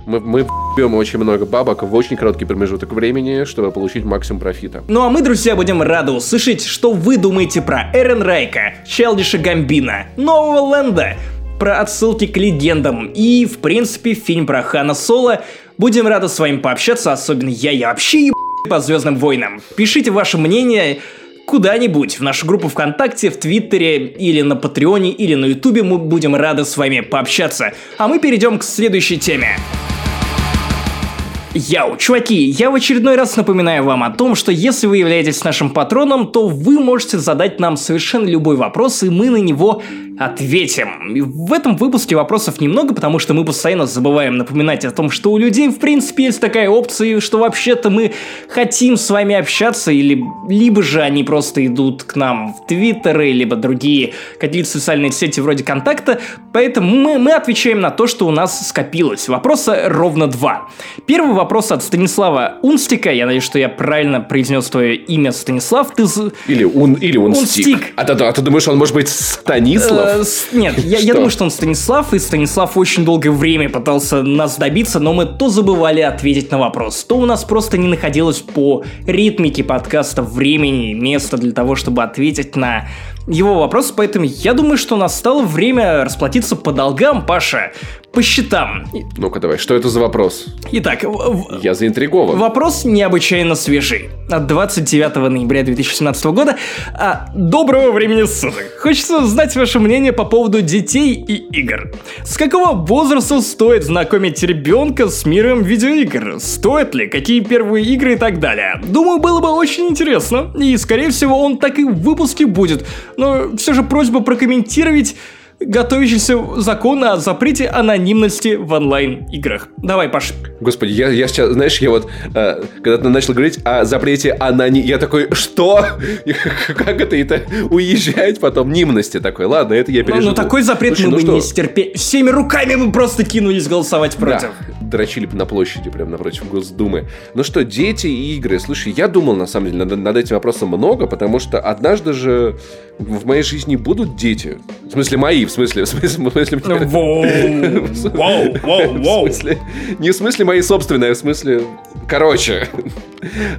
Мы, мы бьем очень много бабок в очень короткий промежуток времени, чтобы получить максимум профита. Ну а мы, друзья, будем рады услышать, что вы думаете про Эрен Райка, Челдиша Гамбина, Нового Ленда, про отсылки к легендам и, в принципе, фильм про Хана Соло. Будем рады с вами пообщаться, особенно я, я вообще еб по Звездным войнам. Пишите ваше мнение, куда-нибудь в нашу группу ВКонтакте, в Твиттере или на Патреоне или на Ютубе мы будем рады с вами пообщаться. А мы перейдем к следующей теме. Яу, чуваки, я в очередной раз напоминаю вам о том, что если вы являетесь нашим патроном, то вы можете задать нам совершенно любой вопрос, и мы на него ответим. В этом выпуске вопросов немного, потому что мы постоянно забываем напоминать о том, что у людей в принципе есть такая опция, что вообще-то мы хотим с вами общаться, или либо же они просто идут к нам в Твиттеры, либо другие какие-то социальные сети вроде контакта, поэтому мы, мы отвечаем на то, что у нас скопилось. Вопроса ровно два. Первый вопрос от Станислава Унстика, я надеюсь, что я правильно произнес твое имя, Станислав, ты... Или, он, или Унстик. Унстик. А, ты, а ты думаешь, он может быть Станислав? Э, нет, я, я думаю, что он Станислав, и Станислав очень долгое время пытался нас добиться, но мы то забывали ответить на вопрос, то у нас просто не находилось по ритмике подкаста времени, места для того, чтобы ответить на его вопрос, поэтому я думаю, что настало время расплатиться по долгам, Паша по счетам. Ну-ка давай, что это за вопрос? Итак, я заинтригован. Вопрос необычайно свежий. От 29 ноября 2017 года. А, доброго времени суток. Хочется знать ваше мнение по поводу детей и игр. С какого возраста стоит знакомить ребенка с миром видеоигр? Стоит ли? Какие первые игры и так далее? Думаю, было бы очень интересно. И, скорее всего, он так и в выпуске будет. Но все же просьба прокомментировать готовящийся закон о запрете анонимности в онлайн-играх. Давай, Паш. Господи, я, я сейчас, знаешь, я вот, э, когда ты начал говорить о запрете анонимности, я такой, что? как это, это уезжать потом нимности такой? Ладно, это я переживу. Ну, ну такой запрет Слушай, мы ну бы что? не стерпели. Всеми руками мы просто кинулись голосовать против. Да. Дрочили бы на площади, прямо напротив Госдумы. Ну что, дети и игры. Слушай, я думал, на самом деле, над, над этим вопросом много, потому что однажды же в моей жизни будут дети. В смысле, мои, в смысле, в смысле... В смысле воу, воу, воу. Не в смысле мои собственные, а в смысле... Короче,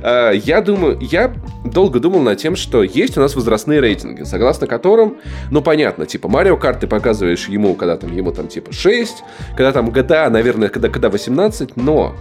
а, я думаю, я долго думал над тем, что есть у нас возрастные рейтинги, согласно которым, ну, понятно, типа, Марио Карт ты показываешь ему, когда там, ему там, типа, 6, когда там GTA, наверное, когда, когда 18, но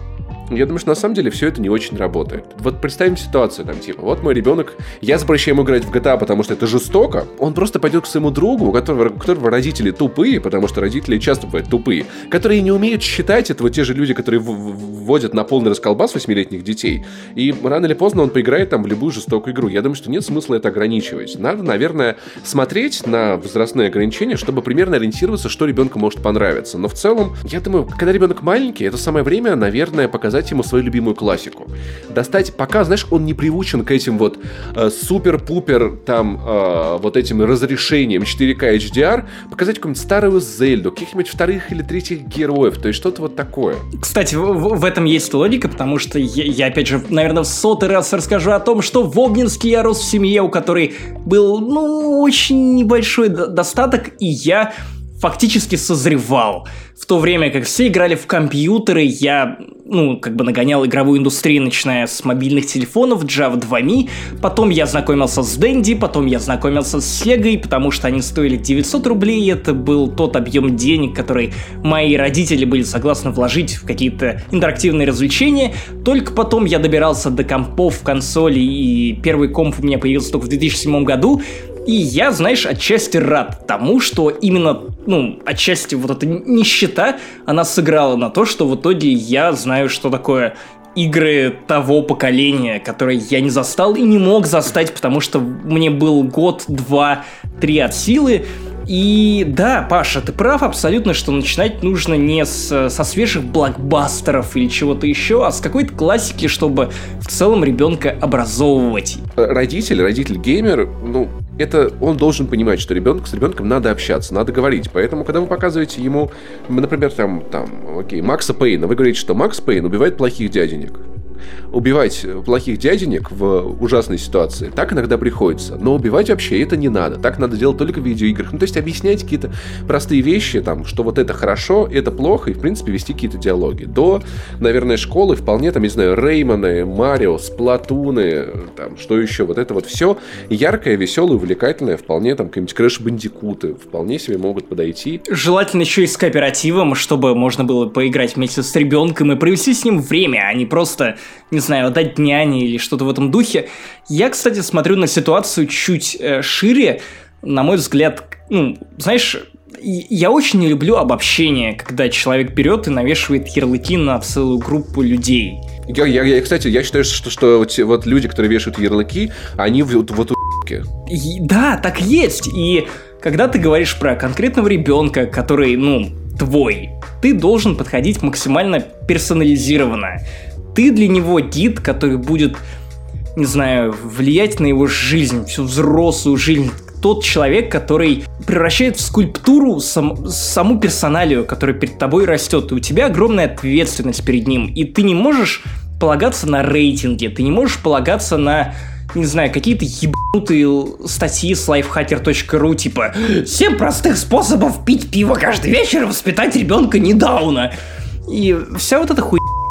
я думаю, что на самом деле все это не очень работает. Вот представим ситуацию, там, типа, вот мой ребенок, я запрещаю ему играть в GTA, потому что это жестоко, он просто пойдет к своему другу, у которого, у которого родители тупые, потому что родители часто бывают тупые, которые не умеют считать, это вот те же люди, которые вводят на полный расколбас восьмилетних детей, и рано или поздно он поиграет там в любую жестокую игру. Я думаю, что нет смысла это ограничивать. Надо, наверное, смотреть на возрастные ограничения, чтобы примерно ориентироваться, что ребенку может понравиться. Но в целом, я думаю, когда ребенок маленький, это самое время, наверное, показать ему свою любимую классику. Достать, пока, знаешь, он не приучен к этим вот э, супер-пупер там э, вот этим разрешениям 4К HDR, показать какую-нибудь старую Зельду, каких-нибудь вторых или третьих героев, то есть что-то вот такое. Кстати, в, в этом есть логика, потому что я, я, опять же, наверное, в сотый раз расскажу о том, что в Обнинске я рос в семье, у которой был, ну, очень небольшой достаток, и я фактически созревал. В то время как все играли в компьютеры, я, ну, как бы нагонял игровую индустрию, начиная с мобильных телефонов, Java 2Me, потом я знакомился с Dendy, потом я знакомился с Sega, потому что они стоили 900 рублей, это был тот объем денег, который мои родители были согласны вложить в какие-то интерактивные развлечения, только потом я добирался до компов, консолей, и первый комп у меня появился только в 2007 году, и я, знаешь, отчасти рад тому, что именно, ну, отчасти вот эта нищета, она сыграла на то, что в итоге я знаю, что такое игры того поколения, которые я не застал и не мог застать, потому что мне был год, два, три от силы, и да, Паша, ты прав абсолютно, что начинать нужно не с, со свежих блокбастеров или чего-то еще, а с какой-то классики, чтобы в целом ребенка образовывать. Родитель, родитель-геймер, ну, это он должен понимать, что ребенок с ребенком надо общаться, надо говорить. Поэтому, когда вы показываете ему, например, там, там, окей, Макса Пейна, вы говорите, что Макс Пейн убивает плохих дяденек убивать плохих дяденек в ужасной ситуации, так иногда приходится. Но убивать вообще это не надо. Так надо делать только в видеоиграх. Ну, то есть объяснять какие-то простые вещи, там, что вот это хорошо, это плохо, и, в принципе, вести какие-то диалоги. До, наверное, школы вполне, там, не знаю, Реймоны, Марио, Сплатуны, там, что еще, вот это вот все яркое, веселое, увлекательное, вполне, там, какие-нибудь Крэш Бандикуты вполне себе могут подойти. Желательно еще и с кооперативом, чтобы можно было поиграть вместе с ребенком и провести с ним время, а не просто не знаю, отдать няне или что-то в этом духе. Я, кстати, смотрю на ситуацию чуть э, шире. На мой взгляд, ну, знаешь, я очень не люблю обобщение, когда человек берет и навешивает ярлыки на целую группу людей. Я, я, я кстати, я считаю, что, что вот, вот люди, которые вешают ярлыки, они вот, вот у Да, так есть. И когда ты говоришь про конкретного ребенка, который, ну, твой, ты должен подходить максимально персонализированно ты для него гид, который будет, не знаю, влиять на его жизнь, всю взрослую жизнь, тот человек, который превращает в скульптуру сам, саму персоналию, которая перед тобой растет. И у тебя огромная ответственность перед ним. И ты не можешь полагаться на рейтинги, ты не можешь полагаться на не знаю, какие-то ебанутые статьи с lifehacker.ru, типа «Семь простых способов пить пиво каждый вечер и воспитать ребенка недауна». И вся вот эта хуйня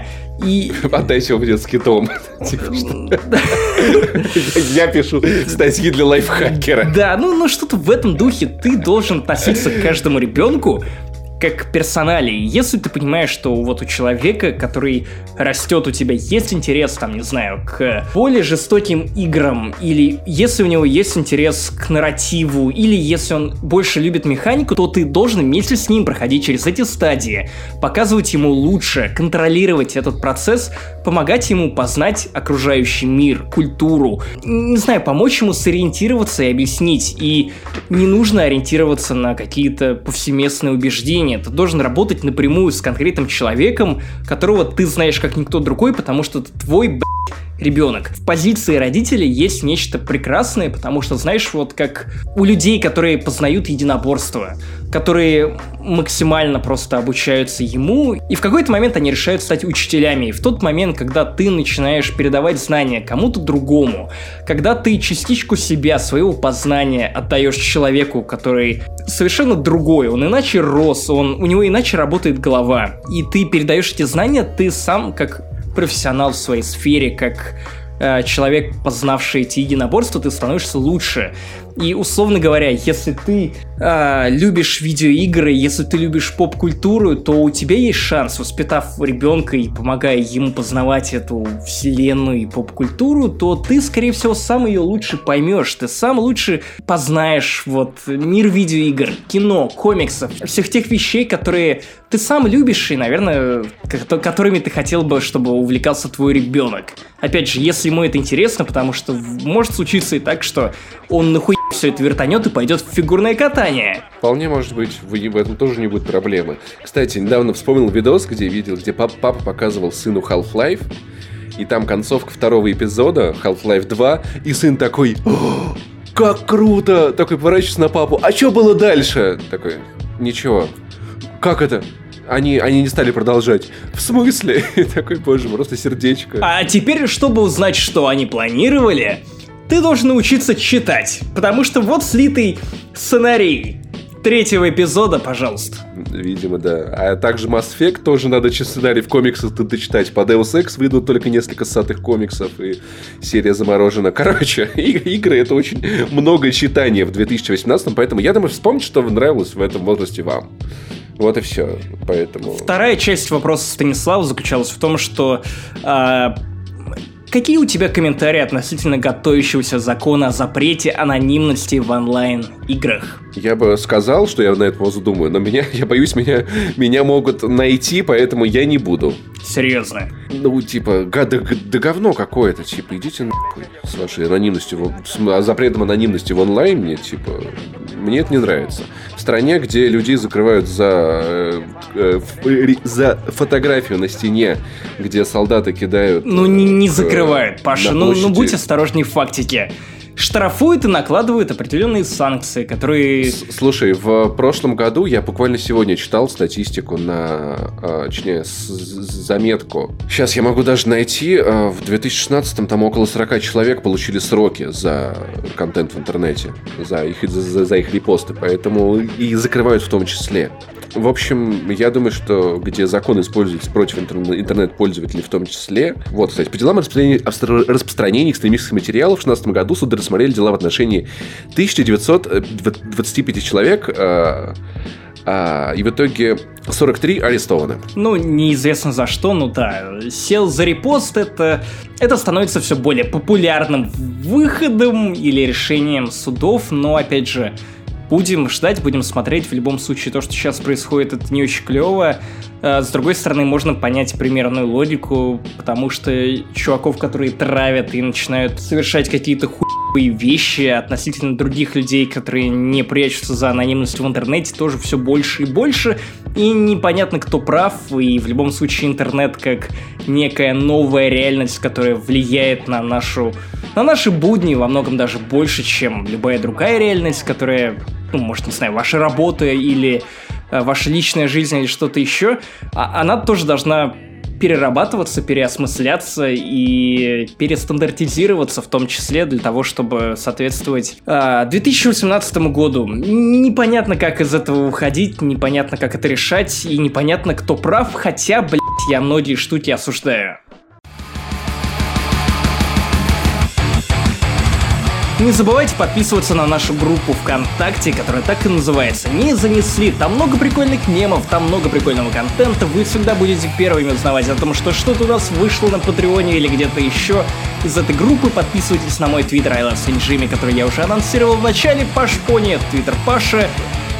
и... Отдайте его в детский дом. Типа, я пишу статьи для лайфхакера. Да, ну, ну что-то в этом духе. Ты должен относиться к каждому ребенку как персоналии. Если ты понимаешь, что вот у человека, который растет, у тебя есть интерес, там, не знаю, к более жестоким играм, или если у него есть интерес к нарративу, или если он больше любит механику, то ты должен вместе с ним проходить через эти стадии, показывать ему лучше, контролировать этот процесс, помогать ему познать окружающий мир, культуру, не знаю, помочь ему сориентироваться и объяснить. И не нужно ориентироваться на какие-то повсеместные убеждения. Ты должен работать напрямую с конкретным человеком, которого ты знаешь как никто другой, потому что это твой, блядь, ребенок. В позиции родителей есть нечто прекрасное, потому что, знаешь, вот как у людей, которые познают единоборство, которые максимально просто обучаются ему, и в какой-то момент они решают стать учителями. И в тот момент, когда ты начинаешь передавать знания кому-то другому, когда ты частичку себя, своего познания отдаешь человеку, который совершенно другой, он иначе рос, он, у него иначе работает голова, и ты передаешь эти знания, ты сам как профессионал в своей сфере, как э, человек, познавший эти единоборства, ты становишься лучше. И, условно говоря, если ты э, любишь видеоигры, если ты любишь поп-культуру, то у тебя есть шанс, воспитав ребенка и помогая ему познавать эту вселенную и поп-культуру, то ты, скорее всего, сам ее лучше поймешь, ты сам лучше познаешь вот мир видеоигр, кино, комиксов, всех тех вещей, которые ты сам любишь и, наверное, которыми ты хотел бы, чтобы увлекался твой ребенок. Опять же, если ему это интересно, потому что может случиться и так, что он нахуй все это вертанет и пойдет в фигурное катание. Вполне может быть, в, в этом тоже не будет проблемы. Кстати, недавно вспомнил видос, где видел, где пап, папа показывал сыну Half-Life, и там концовка второго эпизода, Half-Life 2, и сын такой, как круто! Такой поворачивается на папу, а что было дальше? Такой, ничего. Как это? Они, они не стали продолжать. В смысле? Такой, боже, просто сердечко. А теперь, чтобы узнать, что они планировали, ты должен научиться читать, потому что вот слитый сценарий третьего эпизода, пожалуйста. Видимо, да. А также Mass Effect тоже надо сценарий в комиксах дочитать. По Deus Ex выйдут только несколько сатых комиксов, и серия заморожена. Короче, игры это очень много читания в 2018, поэтому я думаю, вспомните, что нравилось в этом возрасте вам. Вот и все. Поэтому... Вторая часть вопроса Станислава заключалась в том, что э, Какие у тебя комментарии относительно готовящегося закона о запрете анонимности в онлайн-играх? Я бы сказал, что я на это думаю, но меня, я боюсь, меня, меня могут найти, поэтому я не буду. Серьезно? Ну, типа, да, да, говно какое-то, типа, идите нахуй с вашей анонимностью, с а запретом анонимности в онлайне, типа, мне это не нравится. В стране, где людей закрывают за, э, э, за фотографию на стене, где солдаты кидают... Ну, не, не э, закрывают, Паша, ну, ну будь осторожней в фактике штрафуют и накладывают определенные санкции, которые... Слушай, в прошлом году я буквально сегодня читал статистику на, а, точнее, заметку. Сейчас я могу даже найти. А, в 2016 там около 40 человек получили сроки за контент в интернете, за их, за, за их репосты, поэтому и закрывают в том числе. В общем, я думаю, что где закон используется против интернет-пользователей в том числе. Вот, кстати, по делам распространения, распространения экстремистских материалов в 2016 году суды рассмотрели дела в отношении 1925 человек, а, а, и в итоге 43 арестованы. Ну, неизвестно за что, ну да. Сел за репост, это, это становится все более популярным выходом или решением судов, но, опять же, будем ждать, будем смотреть. В любом случае, то, что сейчас происходит, это не очень клево. А, с другой стороны, можно понять примерную логику, потому что чуваков, которые травят и начинают совершать какие-то хуевые вещи относительно других людей, которые не прячутся за анонимностью в интернете, тоже все больше и больше. И непонятно, кто прав, и в любом случае интернет как некая новая реальность, которая влияет на нашу на наши будни во многом даже больше, чем любая другая реальность, которая ну, может, не знаю, ваша работа или э, ваша личная жизнь или что-то еще, а, она тоже должна перерабатываться, переосмысляться и перестандартизироваться в том числе для того, чтобы соответствовать э, 2018 году. Непонятно, как из этого уходить, непонятно, как это решать, и непонятно, кто прав, хотя, блядь, я многие штуки осуждаю. Не забывайте подписываться на нашу группу ВКонтакте, которая так и называется «Не занесли». Там много прикольных мемов, там много прикольного контента. Вы всегда будете первыми узнавать о том, что что-то у нас вышло на Патреоне или где-то еще. Из этой группы подписывайтесь на мой твиттер I love который я уже анонсировал в начале. Паш Пони, твиттер Паша.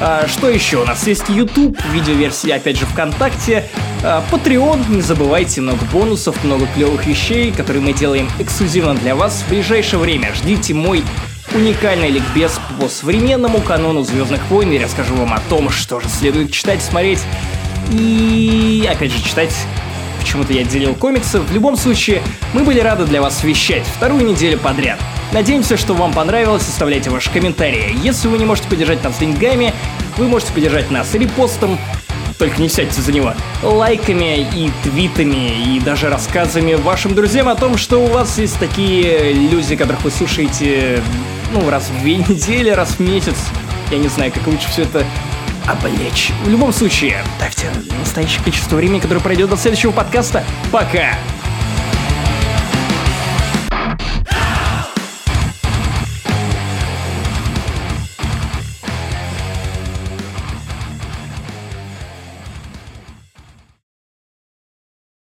А, что еще? У нас есть YouTube, видеоверсии, опять же, ВКонтакте, а, Patreon, не забывайте, много бонусов, много клевых вещей, которые мы делаем эксклюзивно для вас в ближайшее время. Ждите мой уникальный ликбез по современному канону Звездных войн и расскажу вам о том, что же следует читать, смотреть и, опять же, читать Почему-то я отделил комиксы. В любом случае, мы были рады для вас вещать вторую неделю подряд. Надеемся, что вам понравилось, оставляйте ваши комментарии. Если вы не можете поддержать нас деньгами, Вы можете поддержать нас репостом, только не сядьте за него, лайками и твитами, и даже рассказами вашим друзьям о том, что у вас есть такие люди, которых вы слушаете, ну, раз в две недели, раз в месяц. Я не знаю, как лучше все это облечь. В любом случае, ставьте настоящее количество времени, которое пройдет до следующего подкаста. Пока!